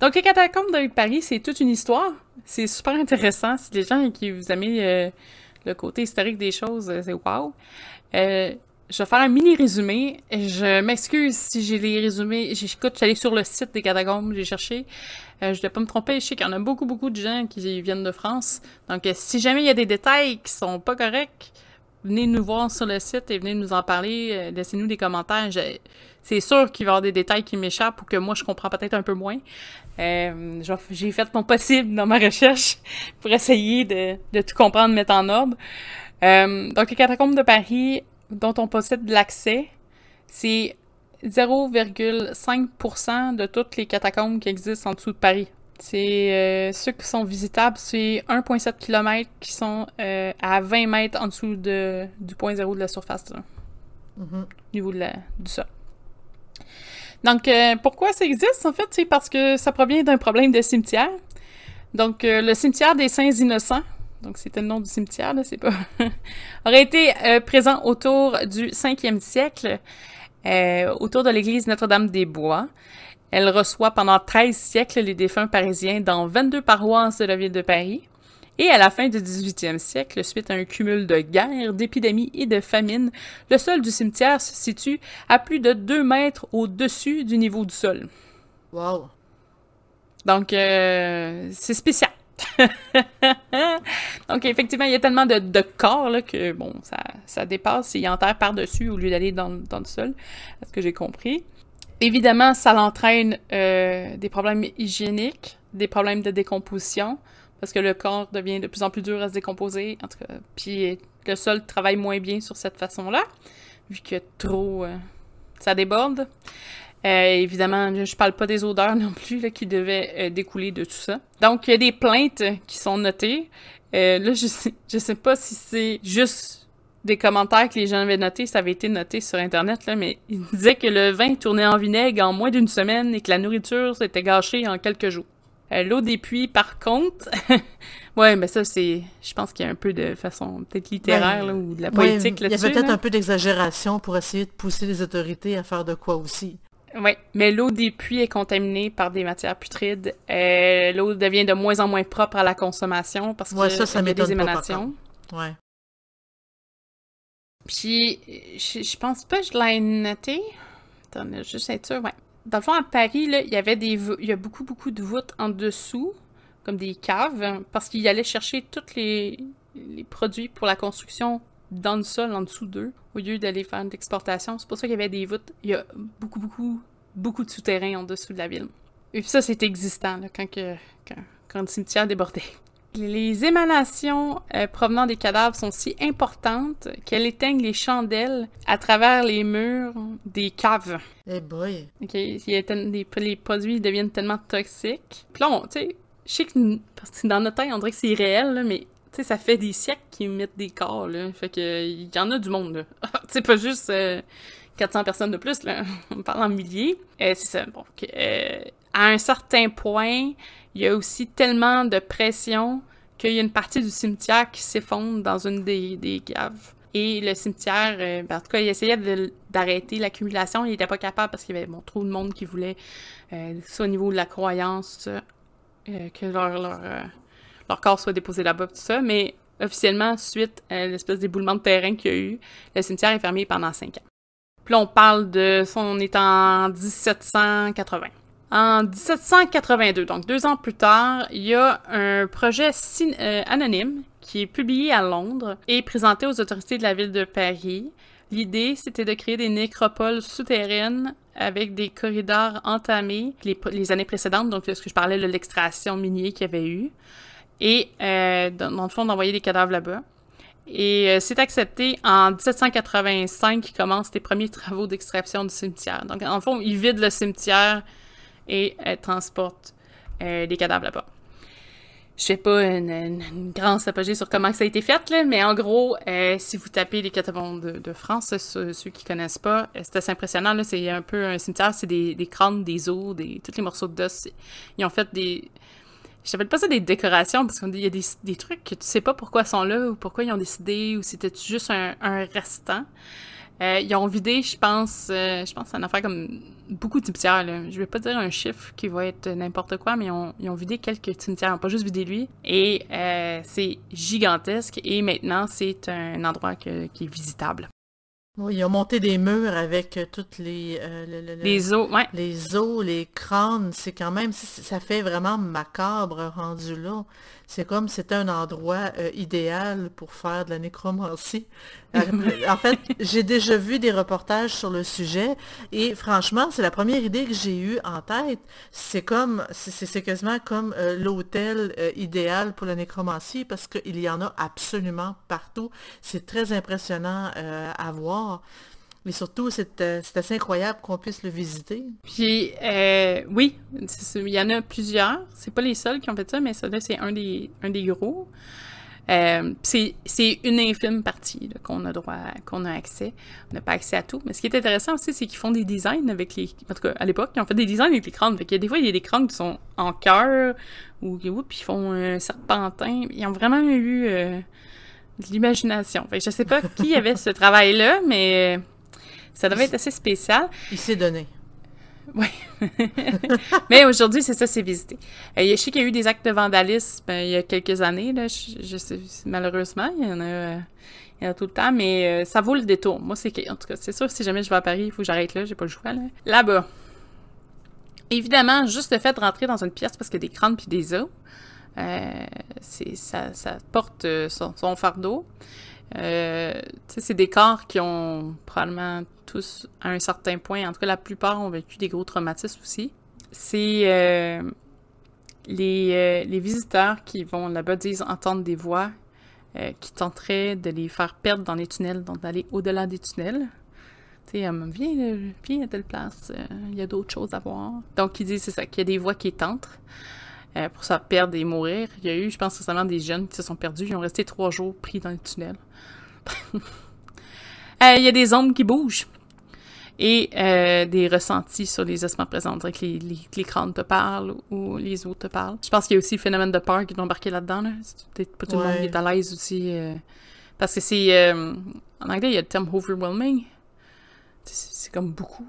donc, les catacombes de Paris, c'est toute une histoire. C'est super intéressant. Si les gens qui vous aimez euh, le côté historique des choses, euh, c'est wow. Euh, je vais faire un mini résumé. Je m'excuse si j'ai les résumés. J'écoute, j'allais sur le site des catacombes, j'ai cherché. Euh, je ne vais pas me tromper. Je sais qu'il y en a beaucoup, beaucoup de gens qui viennent de France. Donc, euh, si jamais il y a des détails qui sont pas corrects, venez nous voir sur le site et venez nous en parler. Euh, Laissez-nous des commentaires. C'est sûr qu'il va y avoir des détails qui m'échappent ou que moi, je comprends peut-être un peu moins. J'ai fait mon possible dans ma recherche pour essayer de, de tout comprendre, mettre en ordre. Donc, les catacombes de Paris, dont on possède l'accès, c'est 0,5% de toutes les catacombes qui existent en dessous de Paris. C'est euh, ceux qui sont visitables, c'est 1,7 km qui sont euh, à 20 mètres en dessous de, du point zéro de la surface, là, Mhm. au niveau de la, du sol. Donc, euh, pourquoi ça existe? En fait, c'est parce que ça provient d'un problème de cimetière. Donc, le cimetière des Saints Innocents, donc c'était le nom du cimetière, là, c'est pas... aurait été euh, présent autour du 5e siècle, euh, autour de l'église Notre-Dame-des-Bois. Elle reçoit pendant 13 siècles les défunts parisiens dans 22 paroisses de la ville de Paris. Et à la fin du 18e siècle, suite à un cumul de guerres, d'épidémies et de famines, le sol du cimetière se situe à plus de 2 mètres au-dessus du niveau du sol. Wow! Donc, euh, c'est spécial. Donc, effectivement, il y a tellement de, corps que, bon, ça, ça dépasse. Il enterre par-dessus au lieu d'aller dans, le sol, à ce que j'ai compris. Évidemment, ça l'entraîne euh, des problèmes hygiéniques, des problèmes de décomposition, parce que le corps devient de plus en plus dur à se décomposer. En tout puis le sol travaille moins bien sur cette façon-là, vu que trop, euh, ça déborde. Euh, évidemment, je parle pas des odeurs non plus là, qui devaient euh, découler de tout ça. Donc, il y a des plaintes qui sont notées. Euh, là, je sais, je sais pas si c'est juste des commentaires que les gens avaient notés, ça avait été noté sur Internet, là, mais ils disaient que le vin tournait en vinaigre en moins d'une semaine et que la nourriture s'était gâchée en quelques jours. L'eau des puits, par contre, ouais, mais ça, c'est, je pense qu'il y a un peu de façon peut-être littéraire là, ou de la poétique là-dessus. Il y avait peut-être un peu d'exagération pour essayer de pousser les autorités à faire de quoi aussi. Oui, mais l'eau des puits est contaminée par des matières putrides. Euh, l'eau devient de moins en moins propre à la consommation parce que ça, ça y a des émanations. ouais. Puis, je, je, pense pas que je l'ai noté. Attends, juste être sûr, ouais. Dans le fond, à Paris, là, il y avait des il y a beaucoup, beaucoup de voûtes en dessous, comme des caves, parce qu'ils allaient chercher tous les, les produits pour la construction dans le sol, en dessous d'eux, au lieu d'aller faire de l'exportation. C'est pour ça qu'il y avait des voûtes. Il y a beaucoup, beaucoup, beaucoup de souterrains en dessous de la ville. Et puis ça, c'est existant, là, quand, que, quand, le cimetière débordait. Les émanations euh, provenant des cadavres sont si importantes qu'elles éteignent les chandelles à travers les murs des caves. Eh hey boy! OK, les produits deviennent tellement toxiques. Puis là, tu sais, je sais que, parce que dans notre temps, on dirait que c'est réel, là, mais tu sais, ça fait des siècles qu'ils mettent des corps, là. Fait que, il y en a du monde, là. tu pas juste 400 euh, personnes de plus, là. On parle en milliers. Euh, c'est ça. Bon, euh, à un certain point, il y a aussi tellement de pression qu'il y a une partie du cimetière qui s'effondre dans une des, des caves. Et le cimetière, ben, en tout cas, il essayait d'arrêter l'accumulation. Il n'était pas capable parce qu'il y avait bon, trop de monde qui voulait, soit au niveau de la croyance, que leur, leur leur corps soit déposé là-bas, tout ça, mais officiellement, suite à l'espèce d'éboulement de terrain qu'il y a eu, le cimetière est fermé pendant cinq ans. Puis on parle de ça, on est en 1780. En 1782, donc deux ans plus tard, il y a un projet euh, anonyme qui est publié à Londres et présenté aux autorités de la ville de Paris. L'idée, c'était de créer des nécropoles souterraines avec des corridors entamés les, les années précédentes, donc ce que je parlais de l'extraction minière qu'il y avait eu et euh, dans, le fond d'envoyer des cadavres là-bas. Et euh, c'est accepté en 1785 qu'ils commencent les premiers travaux d'extraction du cimetière. Donc, en fond, ils vident le cimetière et euh, transportent les cadavres là-bas. Je fais pas une, grande apogée sur comment ça a été fait, là, mais en gros, si vous tapez les catacombes de, France, ceux, ceux, qui connaissent pas, c'est assez impressionnant. C'est un peu un cimetière, c'est des, crânes, des os, des, tous les morceaux d'os. Ils ont fait des, je t'appelle pas ça des décorations parce qu'il y a des, des, trucs que tu sais pas pourquoi sont là ou pourquoi ils ont décidé ou c'était juste un, un restant. Euh, ils ont vidé, je pense, euh, je pense une affaire comme beaucoup de cimetières. Là. Je vais pas dire un chiffre qui va être n'importe quoi, mais ils ont, ils ont, vidé quelques cimetières, ils ont pas juste vidé lui. Et euh, c'est gigantesque et maintenant c'est un endroit qui est visitable. Oui, ils ont monté des murs avec euh, toutes les... Euh, les os, ouais. Les os, les crânes, c'est quand même... Ça fait vraiment macabre rendu là. C'est comme c'était un endroit euh, idéal pour faire de la nécromancie. en fait, j'ai déjà vu des reportages sur le sujet et franchement, c'est la première idée que j'ai eue en tête. C'est comme, c'est quasiment comme euh, l'hôtel euh, idéal pour la nécromancie parce qu'il y en a absolument partout. C'est très impressionnant à voir. Mais surtout, c'est assez incroyable qu'on puisse le visiter. Puis, euh, oui, il y en a plusieurs. C'est pas les seuls qui ont fait ça, mais ça, c'est un des, un des gros. Euh, c'est une infime partie qu'on a droit, qu'on a accès. On n'a pas accès à tout. Mais ce qui est intéressant aussi, c'est qu'ils font des designs avec les. En tout cas, à l'époque, ils ont fait des designs avec les crânes. Fait a des fois, il y a des crânes qui sont en cœur ou puis ils font un serpentin. Ils ont vraiment eu euh, de l'imagination. Fait que je sais pas qui avait ce travail-là, mais ça devait être assez spécial. Il s'est donné. Oui. Mais aujourd'hui, c'est ça, c'est visité. Euh, je sais qu'il y a eu des actes de vandalisme euh, il y a quelques années, là, je, sais, malheureusement, il y en a, euh, il y en a tout le temps, mais ça vaut le détour. Moi, c'est en tout cas, c'est sûr, si jamais je vais à Paris, il faut que j'arrête là, j'ai pas le choix. Là. Là-bas. Évidemment, juste le fait de rentrer dans une pièce parce qu'il y a des crânes puis des os, c'est, ça, ça porte son, son fardeau. C'est des corps qui ont probablement tous à un certain point. En tout cas, la plupart ont vécu des gros traumatismes aussi. C'est euh, les, euh, les, visiteurs qui vont là-bas disent entendre des voix euh, qui tenteraient de les faire perdre dans les tunnels, donc d'aller au-delà des tunnels. Tu sais, viens à telle place, il y a d'autres choses à voir. Donc, ils disent, c'est ça, qu'il y a des voix qui tentent pour se perdre et mourir. Il y a eu, je pense, récemment des jeunes qui se sont perdus, ils ont resté trois jours pris dans les tunnels. Il y a des ombres qui bougent et euh, des ressentis sur les ossements présents. On que les, les, crânes te parlent ou les os te parlent. Je pense qu'il y a aussi le phénomène de peur qui est embarqué là-dedans. Là. Peut-être pas tout le monde qui est à l'aise aussi. Euh, parce que c'est... Euh, en anglais, il y a le terme « overwhelming ». C'est comme beaucoup.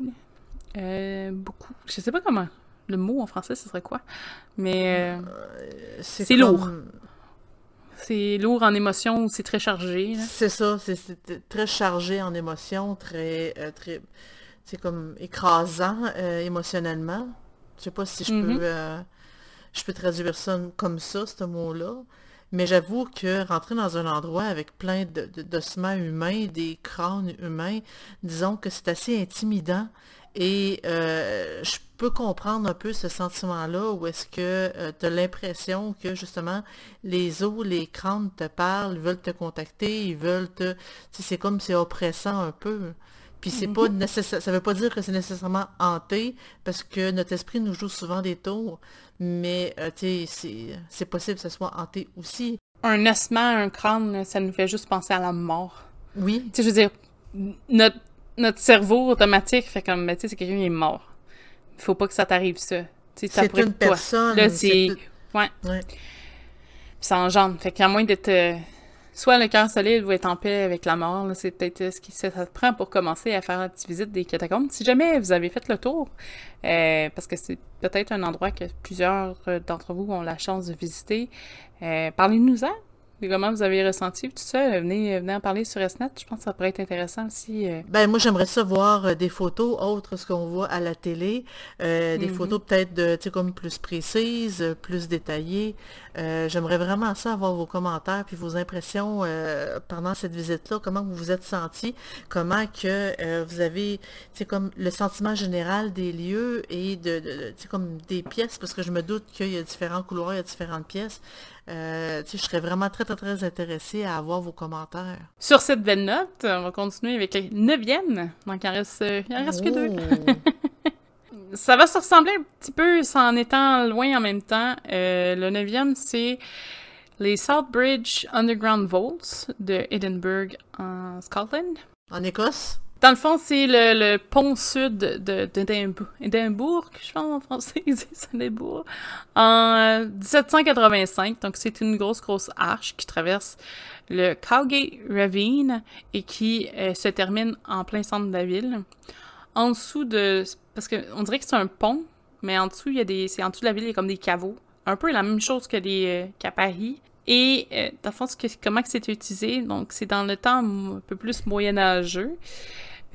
beaucoup. Je sais pas comment. Le mot en français, ce serait quoi? Mais c'est lourd. C'est lourd en émotion ou c'est très chargé. C'est ça, c'est très chargé en émotion, très, très c'est comme écrasant euh, émotionnellement. Je sais pas si je peux mm-hmm. euh, je peux traduire ça comme ça, ce mot-là. Mais j'avoue que rentrer dans un endroit avec plein d'ossements de, humains, des crânes humains, disons que c'est assez intimidant. Et euh, je peux comprendre un peu ce sentiment-là où est-ce que tu as l'impression que justement les os, les crânes te parlent, ils veulent te contacter, ils veulent te... C'est comme c'est oppressant un peu. Puis c'est pas mhm. nécessaire, ça veut pas dire que c'est nécessairement hanté, parce que notre esprit nous joue souvent des tours, mais euh, tu sais, c'est possible que ce soit hanté aussi. Un ossement, un crâne, ça nous fait juste penser à la mort. Oui. Tu sais, je veux dire, notre, notre cerveau automatique fait comme, ben, tu sais, c'est quelqu'un qui est mort. Il faut pas que ça t'arrive ça. C'est une personne. Là, c'est... Ouais. ouais. Puis ça engendre. Fait qu'à moins d'être soit le cœur solide ou être en paix avec la mort. C'est peut-être ce qui ça prend pour commencer à faire la petite visite des catacombes. Si jamais vous avez fait le tour, euh, parce que c'est peut-être un endroit que plusieurs euh, d'entre vous ont la chance de visiter, euh, parlez-nous-en comment vous avez ressenti tout ça? Venez, venez en parler sur SNET. Je pense que ça pourrait être intéressant aussi. Euh. Ben, moi, j'aimerais ça voir euh, des photos autres ce qu'on voit à la télé. Euh, des mm-hmm. photos peut-être de, tu sais, comme plus précises, plus détaillées. j'aimerais vraiment ça avoir vos commentaires puis vos impressions pendant cette visite-là. Comment vous vous êtes senti? Comment que vous avez, tu comme le sentiment général des lieux et de, de tu sais, comme des pièces, parce que je me doute qu'il y a différents couloirs, il y a différentes pièces. Euh, je serais vraiment très, très, très intéressée à avoir vos commentaires. Sur cette belle note, on va continuer avec la neuvième. Donc, il en reste, il en reste que deux. Oh! Ça va se ressembler un petit peu en étant loin en même temps. Euh, le neuvième, c'est les Southbridge Underground Vaults de Edinburgh en Scotland. En Écosse? Dans le fond, c'est le, pont sud d'Édimbourg, je pense en français, c'est Édimbourg, en 1785. Donc, c'est une grosse, grosse arche qui traverse le Cowgate Ravine et qui euh, se termine en plein centre de la ville. En dessous de... Parce qu'on dirait que c'est un pont, mais en dessous, il y a des... C'est en dessous de la ville, il y a comme des caveaux. Un peu la même chose que les, euh, qu'à Paris. Et euh, dans le fond, comment c'était utilisé, donc c'est dans le temps un peu plus moyenâgeux.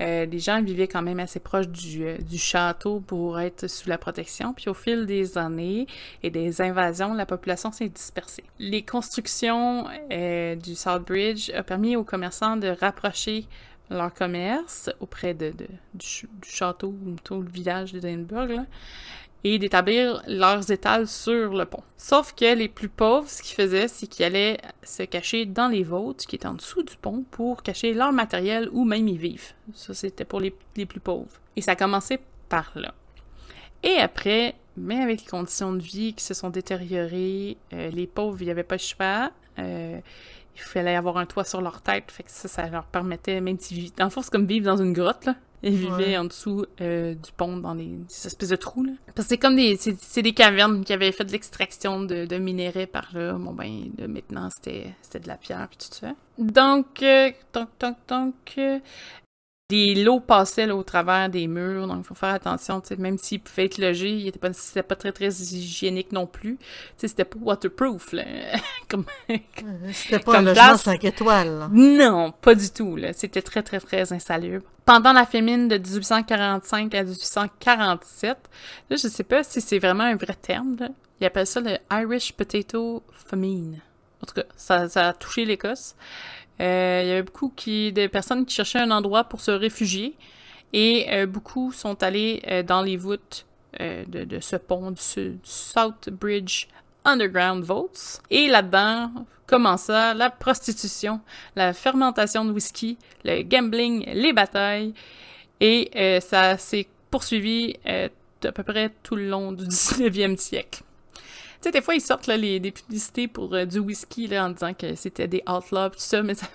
Euh, les gens vivaient quand même assez proches du, euh, du, château pour être sous la protection. Puis au fil des années et des invasions, la population s'est dispersée. Les constructions euh, du Southbridge ont permis aux commerçants de rapprocher leur commerce auprès de, du, château ou tout le village d'Edinburgh et d'établir leurs étals sur le pont. Sauf que les plus pauvres, ce qu'ils faisaient, c'est qu'ils allaient se cacher dans les vôtres qui étaient en dessous du pont pour cacher leur matériel ou même y vivre. Ça, c'était pour les, plus pauvres. Et ça a commencé par là. Et après, mais avec les conditions de vie qui se sont détériorées, euh, les pauvres, il n'y avait pas de choix. Euh, il fallait avoir un toit sur leur tête. Fait que ça, ça leur permettait, même si... Dans le fond, c'est comme vivre dans une grotte, là. Ils vivaient en dessous euh, du pont, dans des, espèces de trous, là. Parce que c'est comme des... C'est des cavernes qui avaient fait de l'extraction de, de minéraux par là. Bon, ben, de, maintenant, c'était de la pierre, puis tout ça. Donc, euh, donc, donc, donc... Euh, des lots passaient au travers des murs, donc il faut faire attention, même s'ils pouvaient être logés, il était pas, c'était pas très très hygiénique non plus. C'était pas waterproof, là. comme, c'était pas un logement 5 étoiles. Non, pas du tout, là. C'était très très très insalubre. Pendant la famine de 1845 à 1847, là, je sais pas si c'est vraiment un vrai terme, là. Ils appellent ça le Irish Potato Famine. En tout cas, ça, ça a touché l'Écosse. Euh, il y avait beaucoup qui, de personnes qui cherchaient un endroit pour se réfugier et euh, beaucoup sont allés euh, dans les voûtes de, de, ce pont du, South Bridge Underground Vaults. Et là-dedans commença la prostitution, la fermentation de whisky, le gambling, les batailles. Et ça s'est poursuivi à peu près tout le long du 19e siècle. Tu sais, des fois, ils sortent les, des publicités pour euh, du whisky là, en disant que c'était des outlaws, tout ça, mais ça,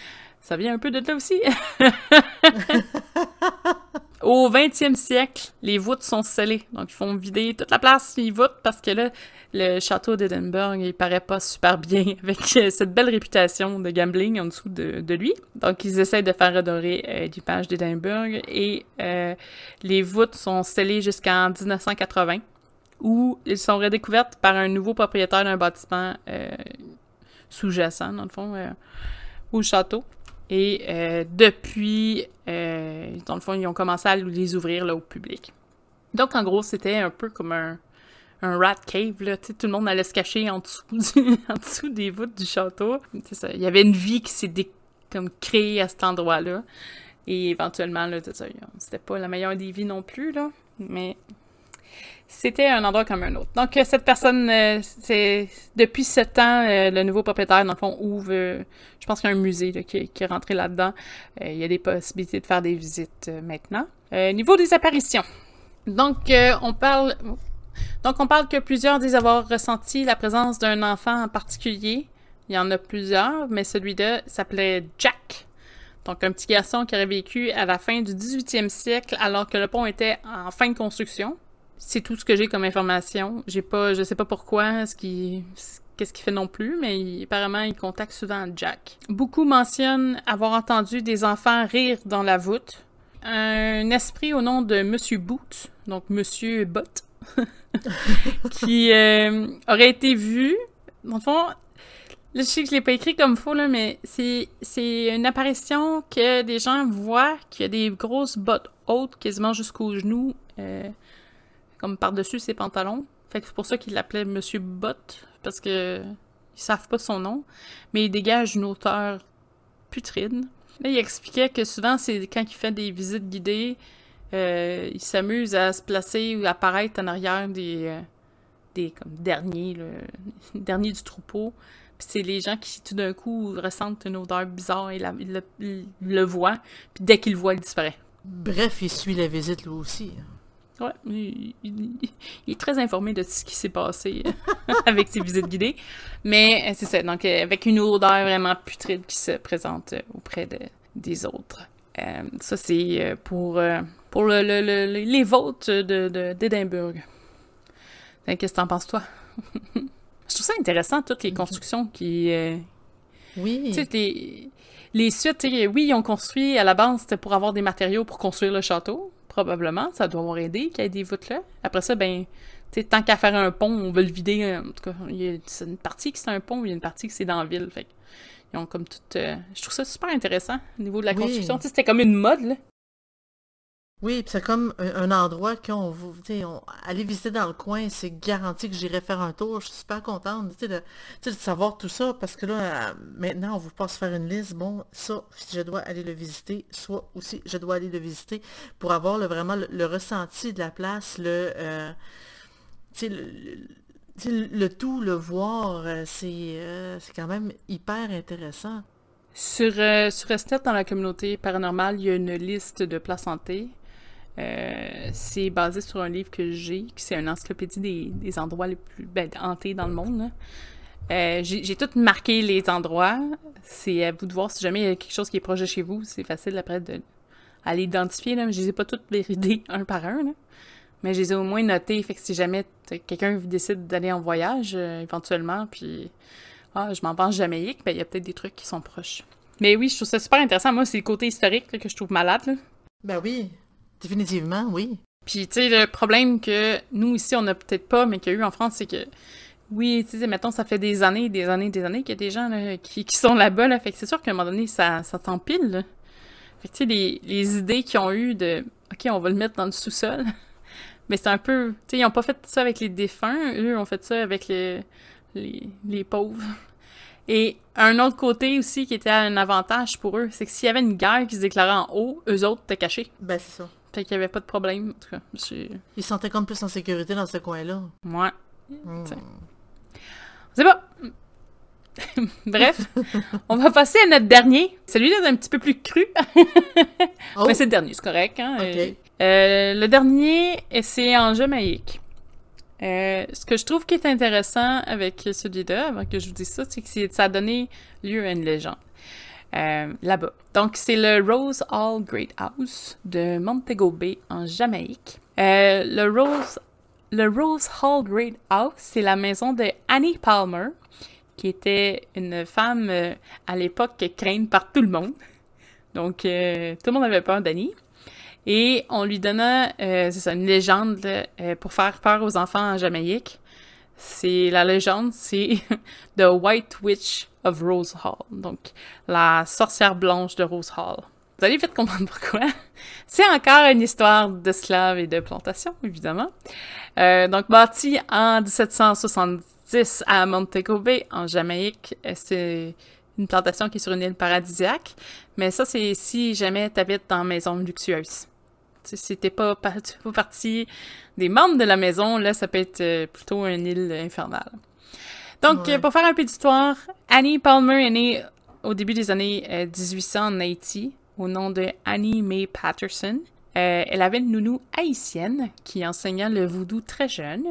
ça vient un peu de là aussi. Au 20e siècle, les voûtes sont scellées. Donc, ils font vider toute la place, ils voûtent parce que là, le château d'Edinburgh, il paraît pas super bien avec euh, cette belle réputation de gambling en dessous de, de lui. Donc, ils essaient de faire redorer euh, l'image d'Edinburgh et euh, les voûtes sont scellées jusqu'en 1980 où ils sont redécouvertes par un nouveau propriétaire d'un bâtiment euh, sous-jacent, dans le fond, euh, au château. Et euh, depuis, dans le fond, ils ont commencé à les ouvrir là, au public. Donc, en gros, c'était un peu comme un, rat cave, là. tout le monde allait se cacher en dessous, des voûtes du château. Il y avait une vie qui s'est créée à cet endroit-là. Et éventuellement, c'était pas la meilleure des vies non plus, là. Mais c'était un endroit comme un autre. Donc, euh, cette personne, euh, c'est depuis sept ans, euh, le nouveau propriétaire, dans le fond, ouvre, je pense qu'il y a un musée qui, est rentré là-dedans. il y a des possibilités de faire des visites maintenant. niveau des apparitions. Donc, on parle... Donc, on parle que plusieurs disent avoir ressenti la présence d'un enfant en particulier. Il y en a plusieurs, mais celui-là s'appelait Jack. Donc, un petit garçon qui aurait vécu à la fin du 18e siècle alors que le pont était en fin de construction c'est tout ce que j'ai comme information. J'ai pas, je sais pas pourquoi, ce qui, qu'est-ce qu'il fait non plus, mais apparemment il contacte souvent Jack. Beaucoup mentionnent avoir entendu des enfants rire dans la voûte. Un esprit au nom de Monsieur Boot, donc Monsieur Bot, qui euh, aurait été vu. Dans le fond, je sais que je l'ai pas écrit comme faux, là, mais c'est, c'est une apparition que des gens voient qu'il y a des grosses bottes hautes, quasiment jusqu'aux genoux, euh, comme par-dessus ses pantalons. Fait c'est pour ça qu'il l'appelait Monsieur Bott, parce que ils savent pas son nom, mais il dégage une hauteur putride. Là, il expliquait que souvent, c'est quand il fait des visites guidées, euh, il s'amuse à se placer ou apparaître en arrière des, euh, comme derniers, du troupeau. C'est les gens qui, tout d'un coup, ressentent une odeur bizarre et le, voient. Puis dès qu'ils le voient, il disparaît. Bref, il suit la visite lui aussi. Ouais, il, est très informé de ce qui s'est passé avec ses visites guidées. Mais euh, c'est ça, donc euh, avec une odeur vraiment putride qui se présente euh, auprès de, des autres. ça, c'est pour, pour le, les votes d'Édimbourg. De, Qu'est-ce que t'en penses, toi? Je trouve ça intéressant, toutes les constructions qui... oui. Les, les suites, oui, ils ont construit à la base, c'était pour avoir des matériaux pour construire le château probablement. Ça doit avoir aidé qu'il y ait des voûtes là. Après ça, ben, tu tant qu'à faire un pont, on veut le vider. En tout cas, il y a une partie qui c'est un pont, il y a une partie qui c'est dans la ville. Fait ils ont comme tout. Euh, je trouve ça super intéressant au niveau de la construction. C'était comme une mode, là. Oui, c'est comme un, endroit qu'on on, aller visiter dans le coin, c'est garanti que j'irai faire un tour. Je suis super contente de, de savoir tout ça parce que là, maintenant, on vous passe faire une liste. Bon, ça, je dois aller le visiter, soit aussi je dois aller le visiter pour avoir le, vraiment le, ressenti de la place, le, euh, le, tout, le voir, euh, euh, c'est quand même hyper intéressant. Sur, sur Estet, dans la communauté paranormale, il y a une liste de places hantées. Euh, c'est basé sur un livre que j'ai, qui c'est une encyclopédie des, des, endroits les plus ben, hantés dans le monde. Euh, j'ai tout marqué les endroits. C'est à vous de voir si jamais il y a quelque chose qui est proche de chez vous. C'est facile après de à l'identifier. Là. Je les ai pas toutes véridées un par un. Là. Mais je les ai au moins notées. Fait que si jamais quelqu'un décide d'aller en voyage, euh, éventuellement, puis ah, je m'en pense Jamaïque, ben il y a peut-être des trucs qui sont proches. Mais oui, je trouve ça super intéressant. Moi, c'est le côté historique que je trouve malade. Là. Ben oui, définitivement, oui. Puis, tu sais, le problème que nous, ici, on n'a peut-être pas, mais qu'il y a eu en France, c'est que, oui, tu sais, mettons, ça fait des années, des années, des années qu'il y a des gens là, qui, qui, sont là-bas, là. Fait que c'est sûr qu'à un moment donné, ça, ça t'empile, là. Fait que, tu sais, les, les, idées qu'ils ont eues de, OK, on va le mettre dans le sous-sol. mais c'est un peu, tu sais, ils ont pas fait ça avec les défunts. Eux ont fait ça avec les, les, les pauvres. Et un autre côté aussi qui était un avantage pour eux, c'est que s'il y avait une guerre qui se déclarait en haut, eux autres étaient cachés. Ben, c'est ça. Fait qu'il y avait pas de problème. En tout cas, Ils se sentaient comme plus en sécurité dans ce coin-là. Ouais. Hmm. C'est pas. Bref, on va passer à notre dernier. Celui-là est un petit peu plus cru. oh. Mais c'est le dernier, c'est correct. Hein? Euh, le dernier, c'est en Jamaïque. Euh, ce que je trouve qui est intéressant avec celui-là, avant que je vous dise ça, c'est que ça a donné lieu à une légende. Euh, là-bas. Donc, c'est le Rose Hall Great House de Montego Bay en Jamaïque. Euh, le, Rose, le Rose Hall Great House, c'est la maison de Annie Palmer, qui était une femme euh, à l'époque crainte par tout le monde. Donc, tout le monde avait peur d'Annie. Et on lui donna, c'est ça, une légende pour faire peur aux enfants en Jamaïque. C'est la légende, c'est The White Witch of Rose Hall, donc la sorcière blanche de Rose Hall. Vous allez vite comprendre pourquoi. C'est encore une histoire d'esclaves et de plantations, évidemment. Euh, donc, bâtie en 1770 à Montego Bay, en Jamaïque, euh, c'est une plantation qui est sur une île paradisiaque. Mais ça, c'est si jamais tu habites dans maison luxueuse. Si t'es pas, pas partie des membres de la maison, là, ça peut être euh, plutôt une île infernale. Donc, pour faire un peu d'histoire, Annie Palmer est née au début des années 1800 euh, en Haïti, au nom de Annie Mae Patterson. Euh, elle avait une nounou haïtienne qui enseignait le voodoo très jeune.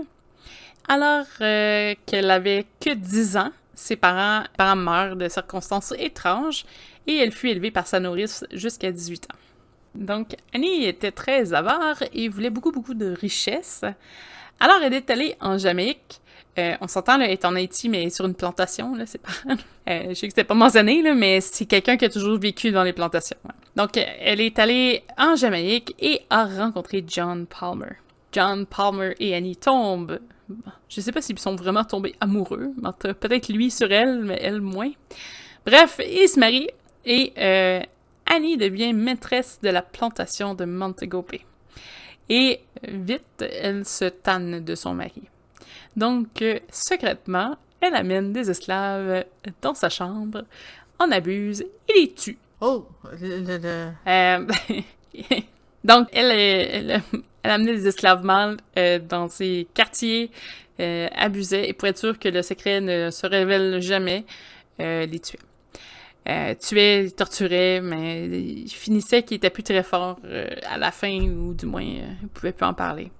Alors euh, qu'elle avait que 10 ans, ses parents, parents meurent de circonstances étranges et elle fut élevée par sa nourrice jusqu'à 18 ans. Donc, Annie était très avare et voulait beaucoup, beaucoup de richesses. Alors, elle est allée en Jamaïque euh, on s'entend, là, est en Haïti, mais sur une plantation, là, c'est pas... euh, je sais que c'était pas mentionné, là, mais c'est quelqu'un qui a toujours vécu dans les plantations. Donc, elle est allée en Jamaïque et a rencontré John Palmer. John Palmer et Annie tombent... Je sais pas s'ils sont vraiment tombés amoureux. Peut-être lui sur elle, mais elle moins. Bref, ils se marient et euh, Annie devient maîtresse de la plantation de Montego Bay. Et vite, elle se tanne de son mari. Donc, euh, secrètement, elle amène des esclaves dans sa chambre, en abuse et les tue. Oh! Euh, donc, elle, elle, elle, amenait des esclaves mâles euh, dans ses quartiers, abusait, et pour être sûr que le secret ne se révèle jamais, les tuait. Tuait, torturait, mais il finissait qu'il était plus très fort à la fin, ou du moins, il pouvait plus en parler.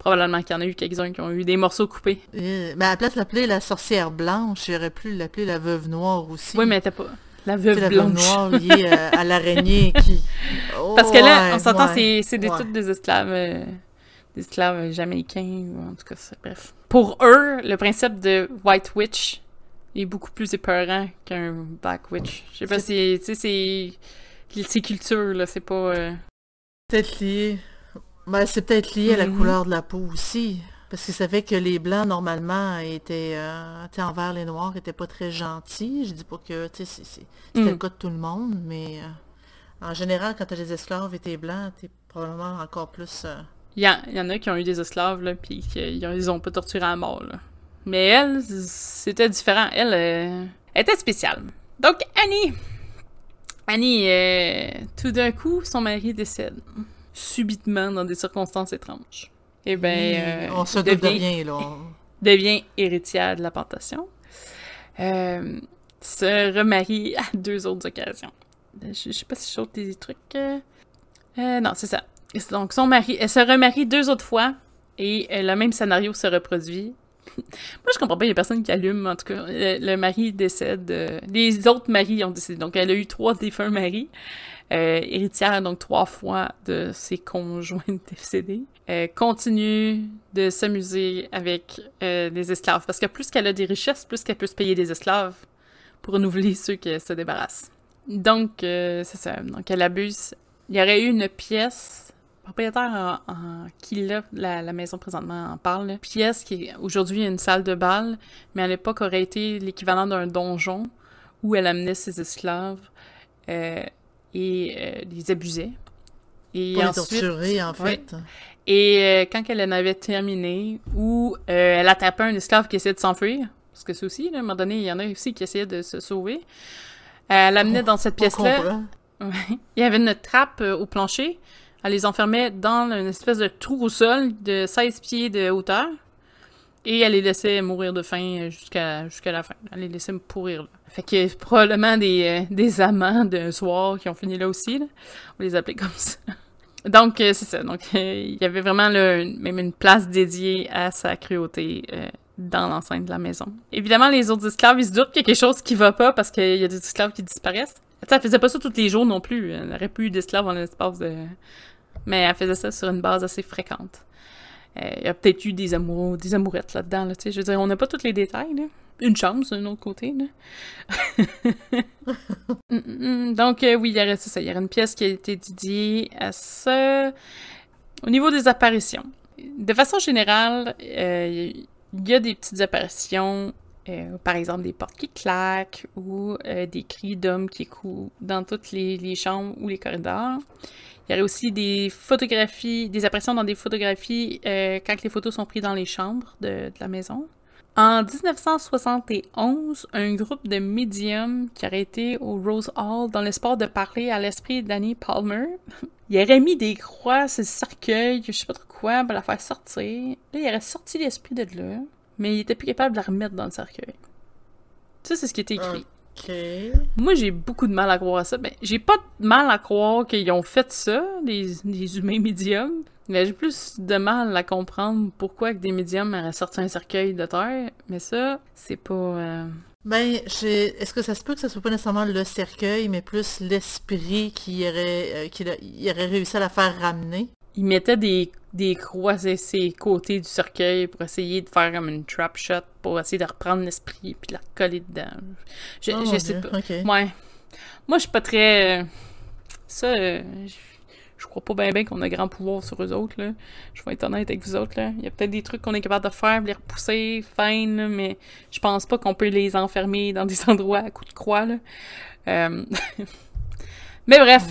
Probablement qu'il y en a eu quelques-uns qui ont eu des morceaux coupés. mais à la place d'appeler la sorcière blanche, j'aurais pu l'appeler la veuve noire aussi. Oui, mais t'as pas. La veuve blanche. La veuve noire liée euh, à l'araignée qui. Parce que là, on s'entend, c'est des, toutes des esclaves. Euh, des esclaves jamaïcains, ou en tout cas, bref. Pour eux, le principe de White Witch est beaucoup plus épeurant qu'un Black Witch. Je sais pas si. Tu sais, c'est. C'est culture, là, c'est pas. Euh, Peut-être lié. Ben, c'est peut-être lié à la mm-hmm. couleur de la peau aussi. Parce que ça fait que les blancs, normalement, étaient, euh, envers les noirs, étaient pas très gentils. Je dis pas que c'était le mm. cas de tout le monde, mais euh, en général, quand tu as des esclaves et t'es blanc, t'es probablement encore plus... Euh, il, y en a qui ont eu des esclaves, là, puis ils ont pas torturé à mort, là. Mais elle, c'était différent. Elle, elle était spéciale. Donc, Annie. Annie, tout d'un coup, son mari décède subitement dans des circonstances étranges. Eh bien, euh, on se devient, là. devient héritière de la plantation. Euh, se remarie à deux autres occasions. Je, sais pas si je des trucs. Euh, non, c'est ça. Donc, son mari, elle se remarie deux autres fois et le même scénario se reproduit. Moi, je comprends pas, il y a personne qui allume, en tout cas. Le, mari décède. Euh, les autres maris ont décédé. Donc, elle a eu trois défunts maris. Euh, héritière, donc trois fois de ses conjoints décédés. Euh, continue de s'amuser avec euh, des esclaves. Parce que plus qu'elle a des richesses, plus qu'elle peut se payer des esclaves pour renouveler ceux qu'elle se débarrasse. Donc, c'est ça. Donc, elle abuse. Il y aurait eu une pièce propriétaire en, qui l'a la, maison présentement en parle. Pièce qui est aujourd'hui une salle de bal, mais à l'époque aurait été l'équivalent d'un donjon où elle amenait ses esclaves euh, et euh, les abusait. Et Pour ensuite, les en fait. Et euh, quand elle en avait terminé, où elle attrapait un esclave qui essayait de s'enfuir, parce que c'est aussi, à un moment donné, il y en a aussi qui essayaient de se sauver, elle l'amenait dans cette pièce-là. Il y avait une trappe au plancher elle les enfermait dans une espèce de trou au sol de 16 pieds de hauteur. Et elle les laissait mourir de faim jusqu'à la fin. Elle les laissait pourrir. Là. Fait a probablement des, euh, des amants d'un soir qui ont fini là aussi. Là. On les appelait comme ça. Donc, euh, c'est ça. Donc, euh, il y avait vraiment même une place dédiée à sa cruauté dans l'enceinte de la maison. Évidemment, les autres esclaves, ils se doutent qu'il y a quelque chose qui va pas parce qu'il y a des esclaves qui disparaissent. Ça, elle faisait pas ça tous les jours non plus. Elle n'aurait plus eu d'esclaves en l'espace de mais elle faisait ça sur une base assez fréquente. Euh, il y a peut-être eu des amours, des amourettes là-dedans, là, je veux dire, on n'a pas tous les détails, là. Une chance d'un autre côté. Mm, mm, mm. Donc, euh, oui, il y aurait ça. Il y aurait une pièce qui a été dédiée à ça. Au niveau des apparitions, de façon générale, euh, il y a des petites apparitions, par exemple des portes qui claquent ou des cris d'hommes qui courent dans toutes les, chambres ou les corridors. Il y aurait aussi des photographies, des apparitions dans des photographies euh, quand les photos sont prises dans les chambres de, la maison. En 1971, un groupe de médiums qui aurait été au Rose Hall dans l'espoir de parler à l'esprit d'Annie Palmer, il aurait mis des croix sur le cercueil, je sais pas trop quoi, pour la faire sortir. Là, il aurait sorti l'esprit de là, mais il était plus capable de la remettre dans le cercueil. Ça, c'est ce qui était écrit. Moi, j'ai beaucoup de mal à croire à ça. Ben, j'ai pas de mal à croire qu'ils ont fait ça, les, humains médiums. Mais j'ai plus de mal à comprendre pourquoi que des médiums auraient sorti un cercueil de terre. Mais ça, c'est pas... Euh, ben, est-ce que ça se peut que ce soit pas nécessairement le cercueil, mais plus l'esprit qui aurait, euh, qui aurait réussi à la faire ramener? Il mettait des, des croix sur ses côtés du cercueil pour essayer de faire comme une trap shot pour essayer de reprendre l'esprit puis de la coller dedans. Je, oh sais pas. Ouais. Moi, je suis pas très. Ça, euh, je, crois pas bien qu'on a grand pouvoir sur eux autres, là. Je vais être honnête avec vous autres, là. Il y a peut-être des trucs qu'on est capable de faire, les repousser, fine, mais je pense pas qu'on peut les enfermer dans des endroits à coups de croix, là. Euh, mais bref,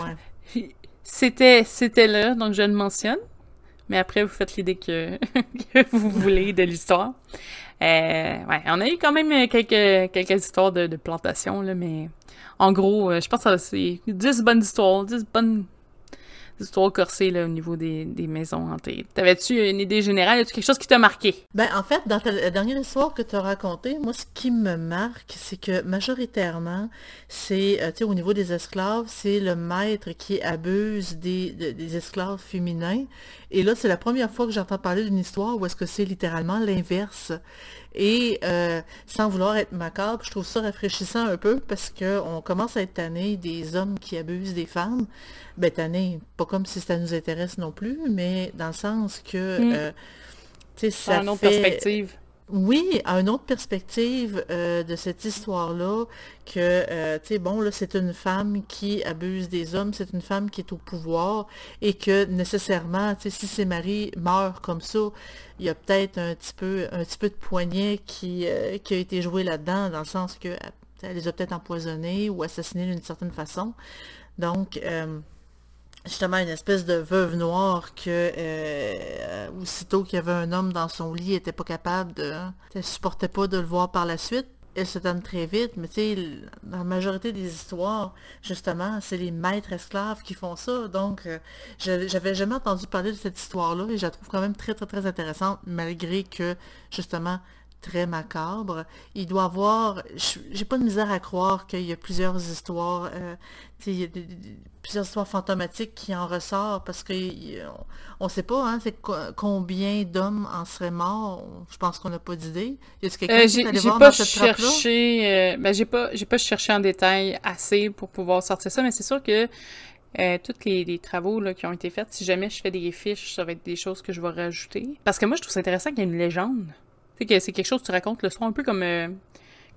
c'était, c'était là, donc je le mentionne. Mais après, vous faites l'idée que, vous voulez de l'histoire. Euh, ouais, on a eu quand même quelques, quelques histoires de, plantation, là, mais en gros, euh, je pense que c'est 10 bonnes histoires, 10 bonnes histoires corsées au niveau des, des maisons hantées. T'avais-tu une idée générale? Y a-tu quelque chose qui t'a marqué? Ben, en fait, dans la dernière histoire que tu as racontée, moi, ce qui me marque, c'est que majoritairement, c'est, euh, au niveau des esclaves, c'est le maître qui abuse des, des esclaves féminins. Et là, c'est la première fois que j'entends parler d'une histoire où est-ce que c'est littéralement l'inverse. Et euh, sans vouloir être macabre, je trouve ça rafraîchissant un peu parce qu'on commence à être tanné des hommes qui abusent des femmes. Ben tanné, pas comme si ça nous intéresse non plus, mais dans le sens que mm. euh, tu sais, ça une autre perspective. Oui, à une autre perspective euh, de cette histoire-là, que, tu sais, bon, là, c'est une femme qui abuse des hommes, c'est une femme qui est au pouvoir, et que nécessairement, tu sais, si ses maris meurent comme ça, il y a peut-être un petit peu un petit peu de poignet qui, euh, a été joué là-dedans, dans le sens que elle les a peut-être empoisonnés ou assassinés d'une certaine façon. Donc, euh, justement, une espèce de veuve noire que, euh, aussitôt qu'il y avait un homme dans son lit, elle n'était pas capable de... Elle supportait pas de le voir par la suite elle se donne très vite, mais tu sais, la majorité des histoires, justement, c'est les maîtres esclaves qui font ça. Donc, euh, j'avais jamais entendu parler de cette histoire-là et je la trouve quand même très, très, très intéressante, malgré que, justement, très macabre. Il doit avoir, j'ai pas de misère à croire qu'il y a plusieurs histoires, euh, il y a plusieurs histoires fantomatiques qui en ressortent parce que on, sait pas, hein, combien d'hommes en seraient morts. Je pense qu'on n'a pas d'idée. Y a quelqu'un euh, qui est voir dans cette cherché, euh, ben, j'ai pas, j'ai pas cherché en détail assez pour pouvoir sortir ça, mais c'est sûr que euh, tous les, travaux là, qui ont été faits, si jamais je fais des fiches, ça va être des choses que je vais rajouter. Parce que moi, je trouve ça intéressant qu'il y ait une légende. Tu sais, que c'est quelque chose que tu racontes le soir, un peu comme... Euh,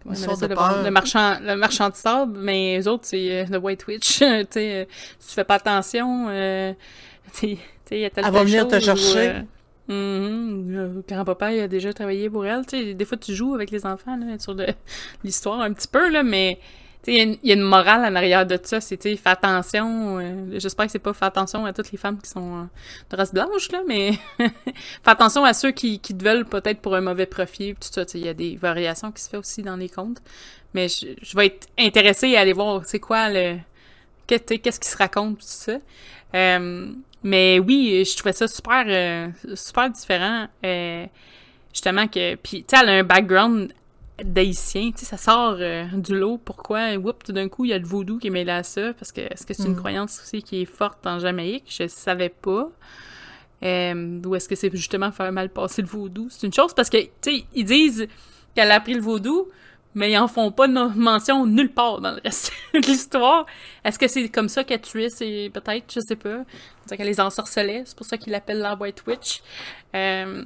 comment on ça, le, marchand, le marchand de sable, mais les autres, c'est le euh, White Witch. tu sais, si tu fais pas attention, tu sais, Elle va venir te chercher. Mm Grand-papa, a déjà travaillé pour elle. Tu sais, des fois, tu joues avec les enfants là, sur l'histoire un petit peu, là, mais il y, a une morale en arrière de ça, c'est, fais attention, euh, j'espère que c'est pas fais attention à toutes les femmes qui sont euh, de race blanche, là, mais fais attention à ceux qui, qui te veulent peut-être pour un mauvais profit, tout ça, il y a des variations qui se fait aussi dans les comptes, mais je, vais être intéressée à aller voir, c'est quoi le, qu'est-ce qui se raconte, tout ça. Euh, mais oui, je trouvais ça super, super différent, justement que, puis tu sais, elle a un background d'haïtien, tu sais, ça sort euh, du lot. Pourquoi, whoop, tout d'un coup, il y a le vaudou qui est mêlé à ça? Parce que est-ce que c'est une mm. croyance aussi qui est forte en Jamaïque? Je savais pas. Euh, ou est-ce que c'est justement faire mal passer le vaudou? C'est une chose parce que, tu sais, ils disent qu'elle a appris le vaudou, mais ils en font pas de mention nulle part dans le reste de l'histoire. Est-ce que c'est comme ça qu'elle tuait? C'est peut-être, je sais pas. C'est qu'elle les ensorcelait, c'est pour ça qu'ils l'appellent la White Witch. Euh,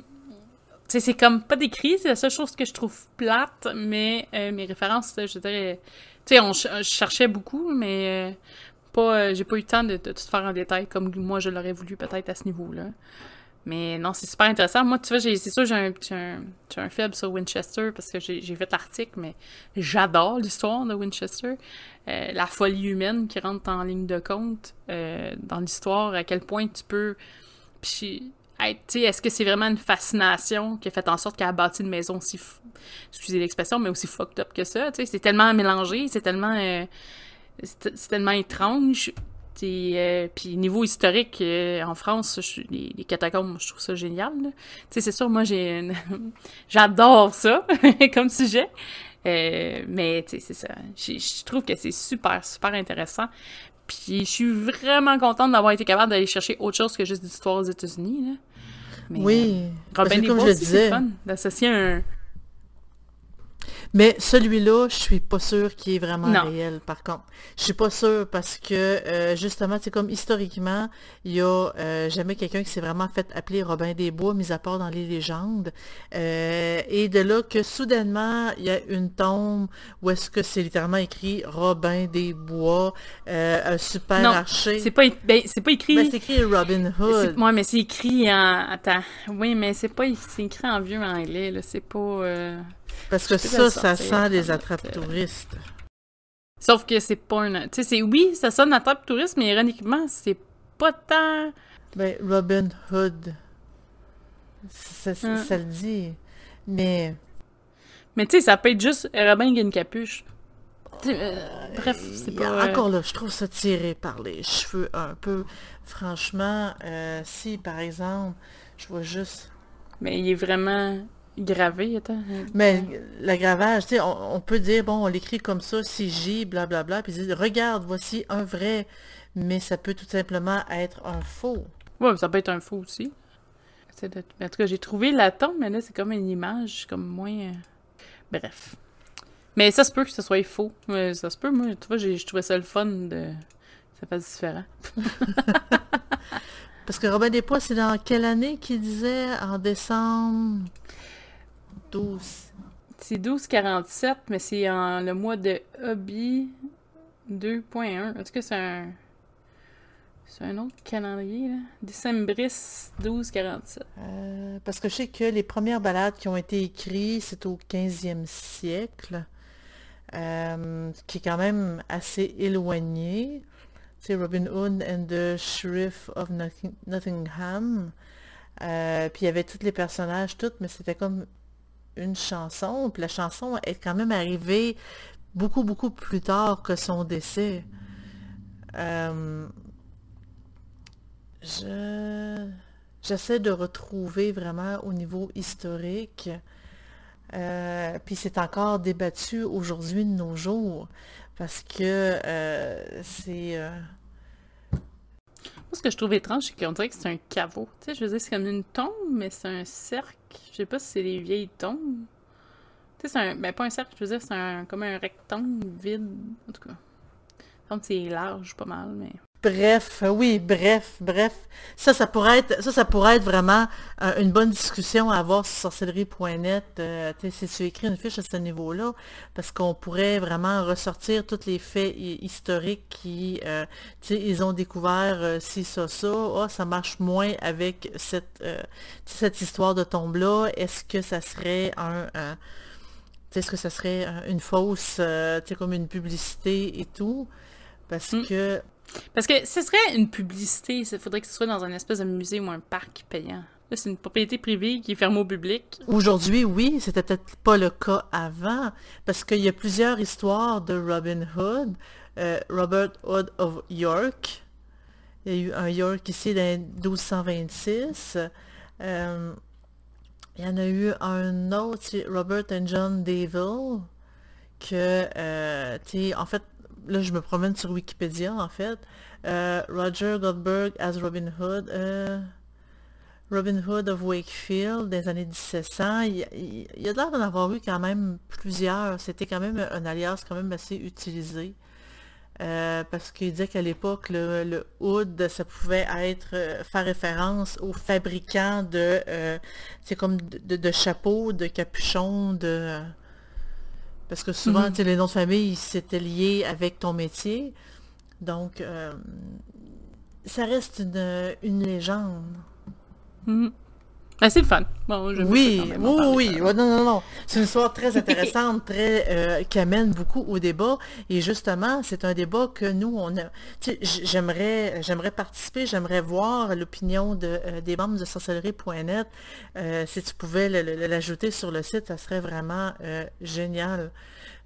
c'est comme pas décrit, c'est la seule chose que je trouve plate, mais euh, mes références, je dirais, tu sais, on je cherchais beaucoup, mais euh, pas, euh, j'ai pas eu le temps de, tout faire en détail comme moi je l'aurais voulu peut-être à ce niveau-là. Mais non, c'est super intéressant. Moi, tu vois, c'est sûr, j'ai un, un, un, faible sur Winchester parce que j'ai fait l'article, mais j'adore l'histoire de Winchester. la folie humaine qui rentre en ligne de compte dans l'histoire, à quel point tu peux. Est-ce que c'est vraiment une fascination qui a fait en sorte qu'elle a bâti une maison aussi, excusez l'expression, mais aussi fucked up que ça, c'est tellement mélangé, c'est tellement, euh, c'est tellement étrange. Euh, puis niveau historique, euh, en France, les, catacombes, je trouve ça génial. C'est sûr, moi, j'ai j'adore ça comme sujet. mais c'est ça. Je trouve que c'est super, super intéressant. Puis je suis vraiment contente d'avoir été capable d'aller chercher autre chose que juste l'histoire aux États-Unis. oui. Euh, Robin comme je disais. fun d'associer un, mais celui-là, je suis pas sûre qu'il est vraiment réel, par contre. Je suis pas sûre parce que, euh, justement, c'est comme historiquement, il y a euh, jamais quelqu'un qui s'est vraiment fait appeler Robin des Bois, mis à part dans les légendes. Euh, et de là que, soudainement, il y a une tombe où est-ce que c'est littéralement écrit Robin des Bois, un super non, archer. c'est pas, ben, c'est pas écrit... Ben, c'est écrit Robin Hood. Moi, mais c'est écrit en... Attends. Oui, mais c'est pas... C'est écrit en vieux anglais, là. C'est pas... Parce que ça, ça sent des attrape-touristes. Sauf que c'est pas un... Tu sais, oui, ça sonne attrape-touriste, mais ironiquement, c'est pas tant... Ben, Robin Hood. Ça, ça, le dit. Mais... Mais tu sais, ça peut être juste Robin qui a une capuche. Euh, bref, c'est pas... Euh, encore là, je trouve ça tiré par les cheveux un peu. Franchement, euh, si, par exemple, je vois juste... Mais il est vraiment gravé, attends. Mais le gravage, tu sais, on, peut dire, bon, on l'écrit comme ça, CJ, blablabla, puis dire, regarde, voici un vrai, mais ça peut tout simplement être un faux. Ouais, ça peut être un faux aussi. En tout cas, j'ai trouvé la tombe, mais là, c'est comme une image, comme moins... Euh, bref. Mais ça se peut que ce soit faux. ça se peut, moi, tu vois, je trouvais ça le fun de... Ça fasse différent. Parce que Robin Despois, c'est dans quelle année qu'il disait? En décembre? 12. C'est 12,47, mais c'est en le mois de Hobby 2.1. Est-ce que c'est un. C'est un autre calendrier, là. Décembris 1247. Euh, parce que je sais que les premières balades qui ont été écrites, c'est au 15e siècle. Euh, qui est quand même assez éloigné. C'est Robin Hood and the Sheriff of Nottingham. Euh, puis il y avait tous les personnages, toutes, mais c'était comme une chanson, puis la chanson est quand même arrivée beaucoup, beaucoup plus tard que son décès. Euh, je... J'essaie de retrouver vraiment au niveau historique. Euh, puis c'est encore débattu aujourd'hui de nos jours. Parce que euh, c'est. Moi, ce que je trouve étrange, c'est qu'on dirait que c'est un caveau. Tu sais, je veux dire, c'est comme une tombe, mais c'est un cercle. Je sais pas si c'est des vieilles tombes. Tu sais, c'est un. Ben, pas un cercle, je veux dire, c'est un... comme un rectangle vide. En tout cas. C'est large, pas mal, mais. Bref, oui, bref, bref. Ça, ça pourrait être, ça, ça pourrait être vraiment euh, une bonne discussion à avoir sur sorcellerie.net euh, si tu écris une fiche à ce niveau-là, parce qu'on pourrait vraiment ressortir tous les faits historiques qui, euh, ils ont découvert si ça, ça, ah, ça marche moins avec cette, cette histoire de tombe-là. Est-ce que ça serait un, est-ce que ça serait une fausse, comme une publicité et tout? Parce mm. que parce que ce serait une publicité, il faudrait que ce soit dans un espèce de musée ou un parc payant. Là, c'est une propriété privée qui est fermée au public. Aujourd'hui, oui, c'était peut-être pas le cas avant, parce qu'il y a plusieurs histoires de Robin Hood. Euh, Robert Hood of York. Il y a eu un York ici dans 1226. Euh, il y en a eu un autre, Robert and John Deville, que, euh, en fait, là, je me promène sur Wikipédia, en fait. Euh, Roger Goldberg as Robin Hood. Euh, Robin Hood of Wakefield des années 1700. Il, y a l'air d'en avoir eu quand même plusieurs. C'était quand même un alias quand même assez utilisé. Euh, parce qu'il disait qu'à l'époque, le, hood, ça pouvait être faire référence aux fabricants de, c'est comme de, chapeaux, de capuchons, de, parce que souvent, mhm. les noms de famille, c'était lié avec ton métier. Donc, euh, ça reste une, légende. Mhm. Ah, c'est le fun. oui, oui, oui. non, non, non. C'est une histoire très intéressante, très euh, qui amène beaucoup au débat. Et justement, c'est un débat que nous, on a. J'aimerais, j'aimerais participer, j'aimerais voir l'opinion de, euh, des membres de sorcellerie.net. Euh, si tu pouvais l'ajouter sur le site, ça serait vraiment génial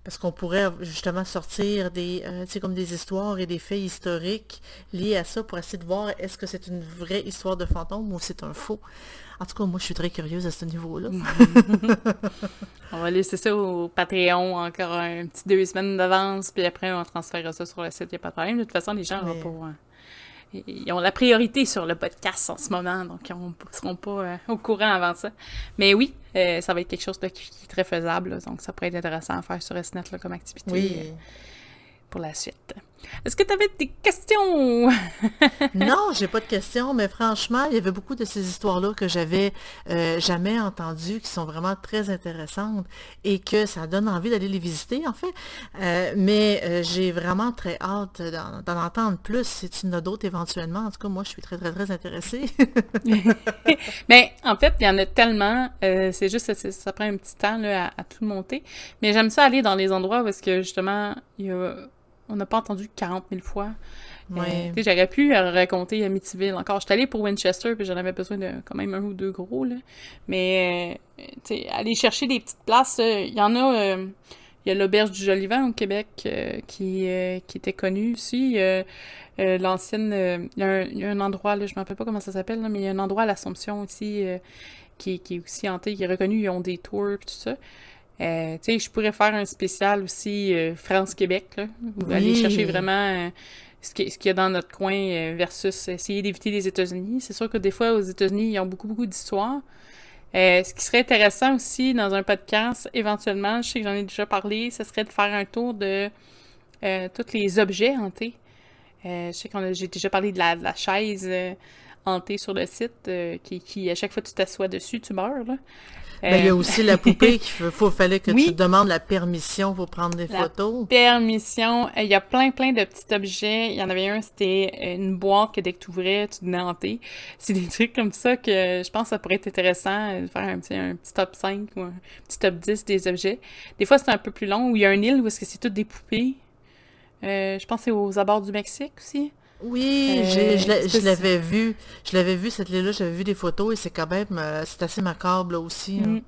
parce qu'on pourrait justement sortir des, comme des histoires et des faits historiques liés à ça pour essayer de voir est-ce que c'est une vraie histoire de fantôme ou c'est un faux. En tout cas, moi, je suis très curieuse à ce niveau-là. on va laisser ça au Patreon encore un petit deux semaines d'avance, puis après, on transférera ça sur le site, il n'y a pas de problème. De toute façon, les gens vont pas... Ils ont la priorité sur le podcast en ce moment, donc ils ne seront pas euh, au courant avant ça. Mais oui, euh, ça va être quelque chose de qui est très faisable, donc ça pourrait être intéressant à faire sur SNET comme activité. Oui. Euh, pour la suite. Est-ce que tu avais des questions? non, j'ai pas de questions, mais franchement, il y avait beaucoup de ces histoires-là que j'avais euh, jamais entendues, qui sont vraiment très intéressantes et que ça donne envie d'aller les visiter, en fait. Euh, mais euh, j'ai vraiment très hâte d'en entendre plus si tu en as d'autres éventuellement. En tout cas, moi, je suis très, très, très intéressée. mais en fait, il y en a tellement. c'est juste, ça, ça, prend un petit temps à, à, tout monter. Mais j'aime ça aller dans les endroits où est-ce que justement, il y a on n'a pas entendu 40 000 fois. Euh, j'aurais pu raconter Amityville encore. J'étais allée pour Winchester, puis j'en avais besoin de quand même un ou deux gros, là. Mais, euh, aller chercher des petites places, euh, il y en a... Il y a l'auberge du Jolivan au Québec qui, qui était connu aussi. L'ancienne... Il y, a un endroit, là, je ne me rappelle pas comment ça s'appelle, mais il y a un endroit à l'Assomption aussi qui, qui, est aussi hanté, qui est reconnu. Ils ont des tours et tout ça. Euh, tu sais, je pourrais faire un spécial aussi euh, France-Québec, là, aller chercher vraiment euh, ce qu'il y a dans notre coin versus essayer d'éviter les États-Unis. C'est sûr que des fois, aux États-Unis, ils ont beaucoup, beaucoup d'histoires. ce qui serait intéressant aussi dans un podcast, éventuellement, je sais que j'en ai déjà parlé, ce serait de faire un tour de tous les objets hantés. je sais que j'ai déjà parlé de la, de la chaise hantée sur le site, qui, qui, à chaque fois que tu t'assois dessus, tu meurs. Là. Ben, il y a aussi la poupée qu'il faut, fallait que tu demandes la permission pour prendre des la photos. Permission. Il y a plein, plein de petits objets. Il y en avait un, c'était une boîte que dès que tu ouvrais, tu devenais C'est des trucs comme ça que je pense que ça pourrait être intéressant de faire un petit, un petit top 5 ou un petit top 10 des objets. Des fois, c'est un peu plus long, où il y a un île où est-ce que c'est toutes des poupées. Euh, je pense que c'est aux abords du Mexique aussi. Oui, euh, je l'avais vu. Je l'avais vu, cette île-là, j'avais vu des photos et c'est quand même, euh, c'est assez macabre là aussi. Mm.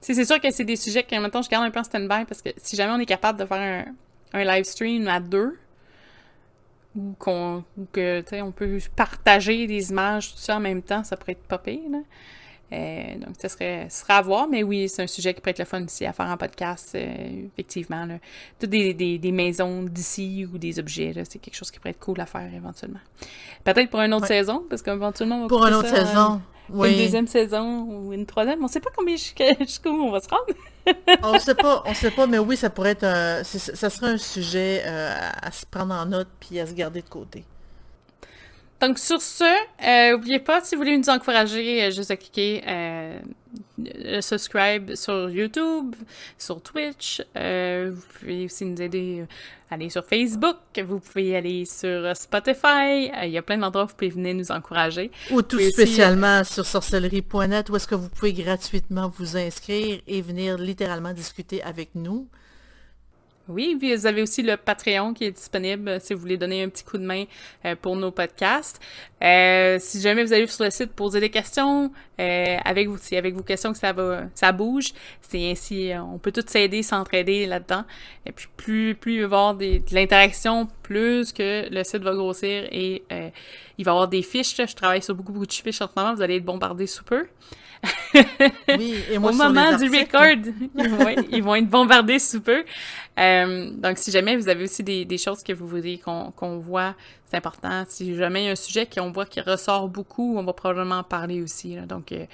C'est sûr que c'est des sujets que maintenant je garde un peu en stand-by parce que si jamais on est capable de faire un, un live stream à deux, ou qu'on que on peut partager des images tout ça en même temps, ça pourrait être pas pire. Donc, ce serait, à voir, mais oui, c'est un sujet qui pourrait être le fun aussi à faire en podcast, effectivement. Là. Toutes des, des, des maisons d'ici ou des objets, c'est quelque chose qui pourrait être cool à faire éventuellement. Peut-être pour une autre saison, parce qu'éventuellement, Pour une autre saison. Oui. Une deuxième saison ou une troisième. On sait pas combien jusqu'où on va se rendre. on sait pas, on sait pas, mais oui, ça pourrait être un, ça serait un sujet à se prendre en note puis à se garder de côté. Donc sur ce, n'oubliez pas, si vous voulez nous encourager, juste à cliquer euh, subscribe sur YouTube, sur Twitch. Euh, vous pouvez aussi nous aider à aller sur Facebook. Vous pouvez aller sur Spotify. Il y a plein d'endroits où vous pouvez venir nous encourager. Ou tout spécialement sur sorcellerie.net où est-ce que vous pouvez gratuitement vous inscrire et venir littéralement discuter avec nous. Oui, vous avez aussi le Patreon qui est disponible euh, si vous voulez donner un petit coup de main euh, pour nos podcasts. Euh, si jamais vous allez sur le site poser des questions, avec vous, c'est avec vos questions que ça va, ça bouge. C'est ainsi, on peut tous s'aider, s'entraider là-dedans. Et puis plus, plus il va y avoir de l'interaction, plus que le site va grossir et il va y avoir des fiches. Je travaille sur beaucoup, beaucoup de fiches en ce moment. Vous allez être bombardés sous peu. oui, et moi, Au moment du record, ils vont être bombardés sous peu. Euh, donc, si jamais vous avez aussi des, des choses que vous voudriez qu'on voit, c'est important. Si jamais il y a un sujet qu'on voit qui ressort beaucoup, on va probablement en parler aussi. Donc, euh,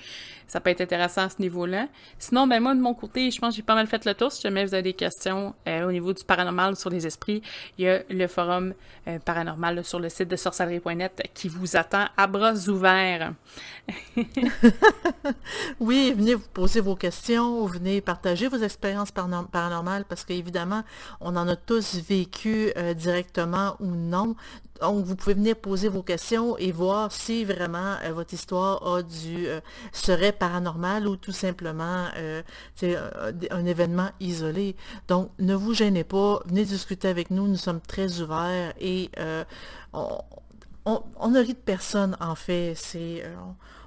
ça peut être intéressant à ce niveau-là. Sinon, ben moi, de mon côté, je pense que j'ai pas mal fait le tour. Si jamais vous avez des questions euh, au niveau du paranormal sur les esprits, il y a le forum paranormal sur le site de sorcellerie.net qui vous attend à bras ouverts. oui, venez vous poser vos questions, venez partager vos expériences paranormales parce qu'évidemment, on en a tous vécu euh, directement ou non. Donc, vous pouvez venir poser vos questions et voir si vraiment euh, votre histoire a du euh, serait paranormal ou tout simplement c'est un événement isolé. Donc, ne vous gênez pas, venez discuter avec nous, nous sommes très ouverts et on, on, ne rit de personne en fait. C'est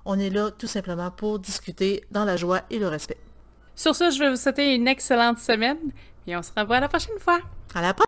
on est là tout simplement pour discuter dans la joie et le respect. Sur ce, je vais vous souhaiter une excellente semaine et on se revoit la prochaine fois. À la prochaine!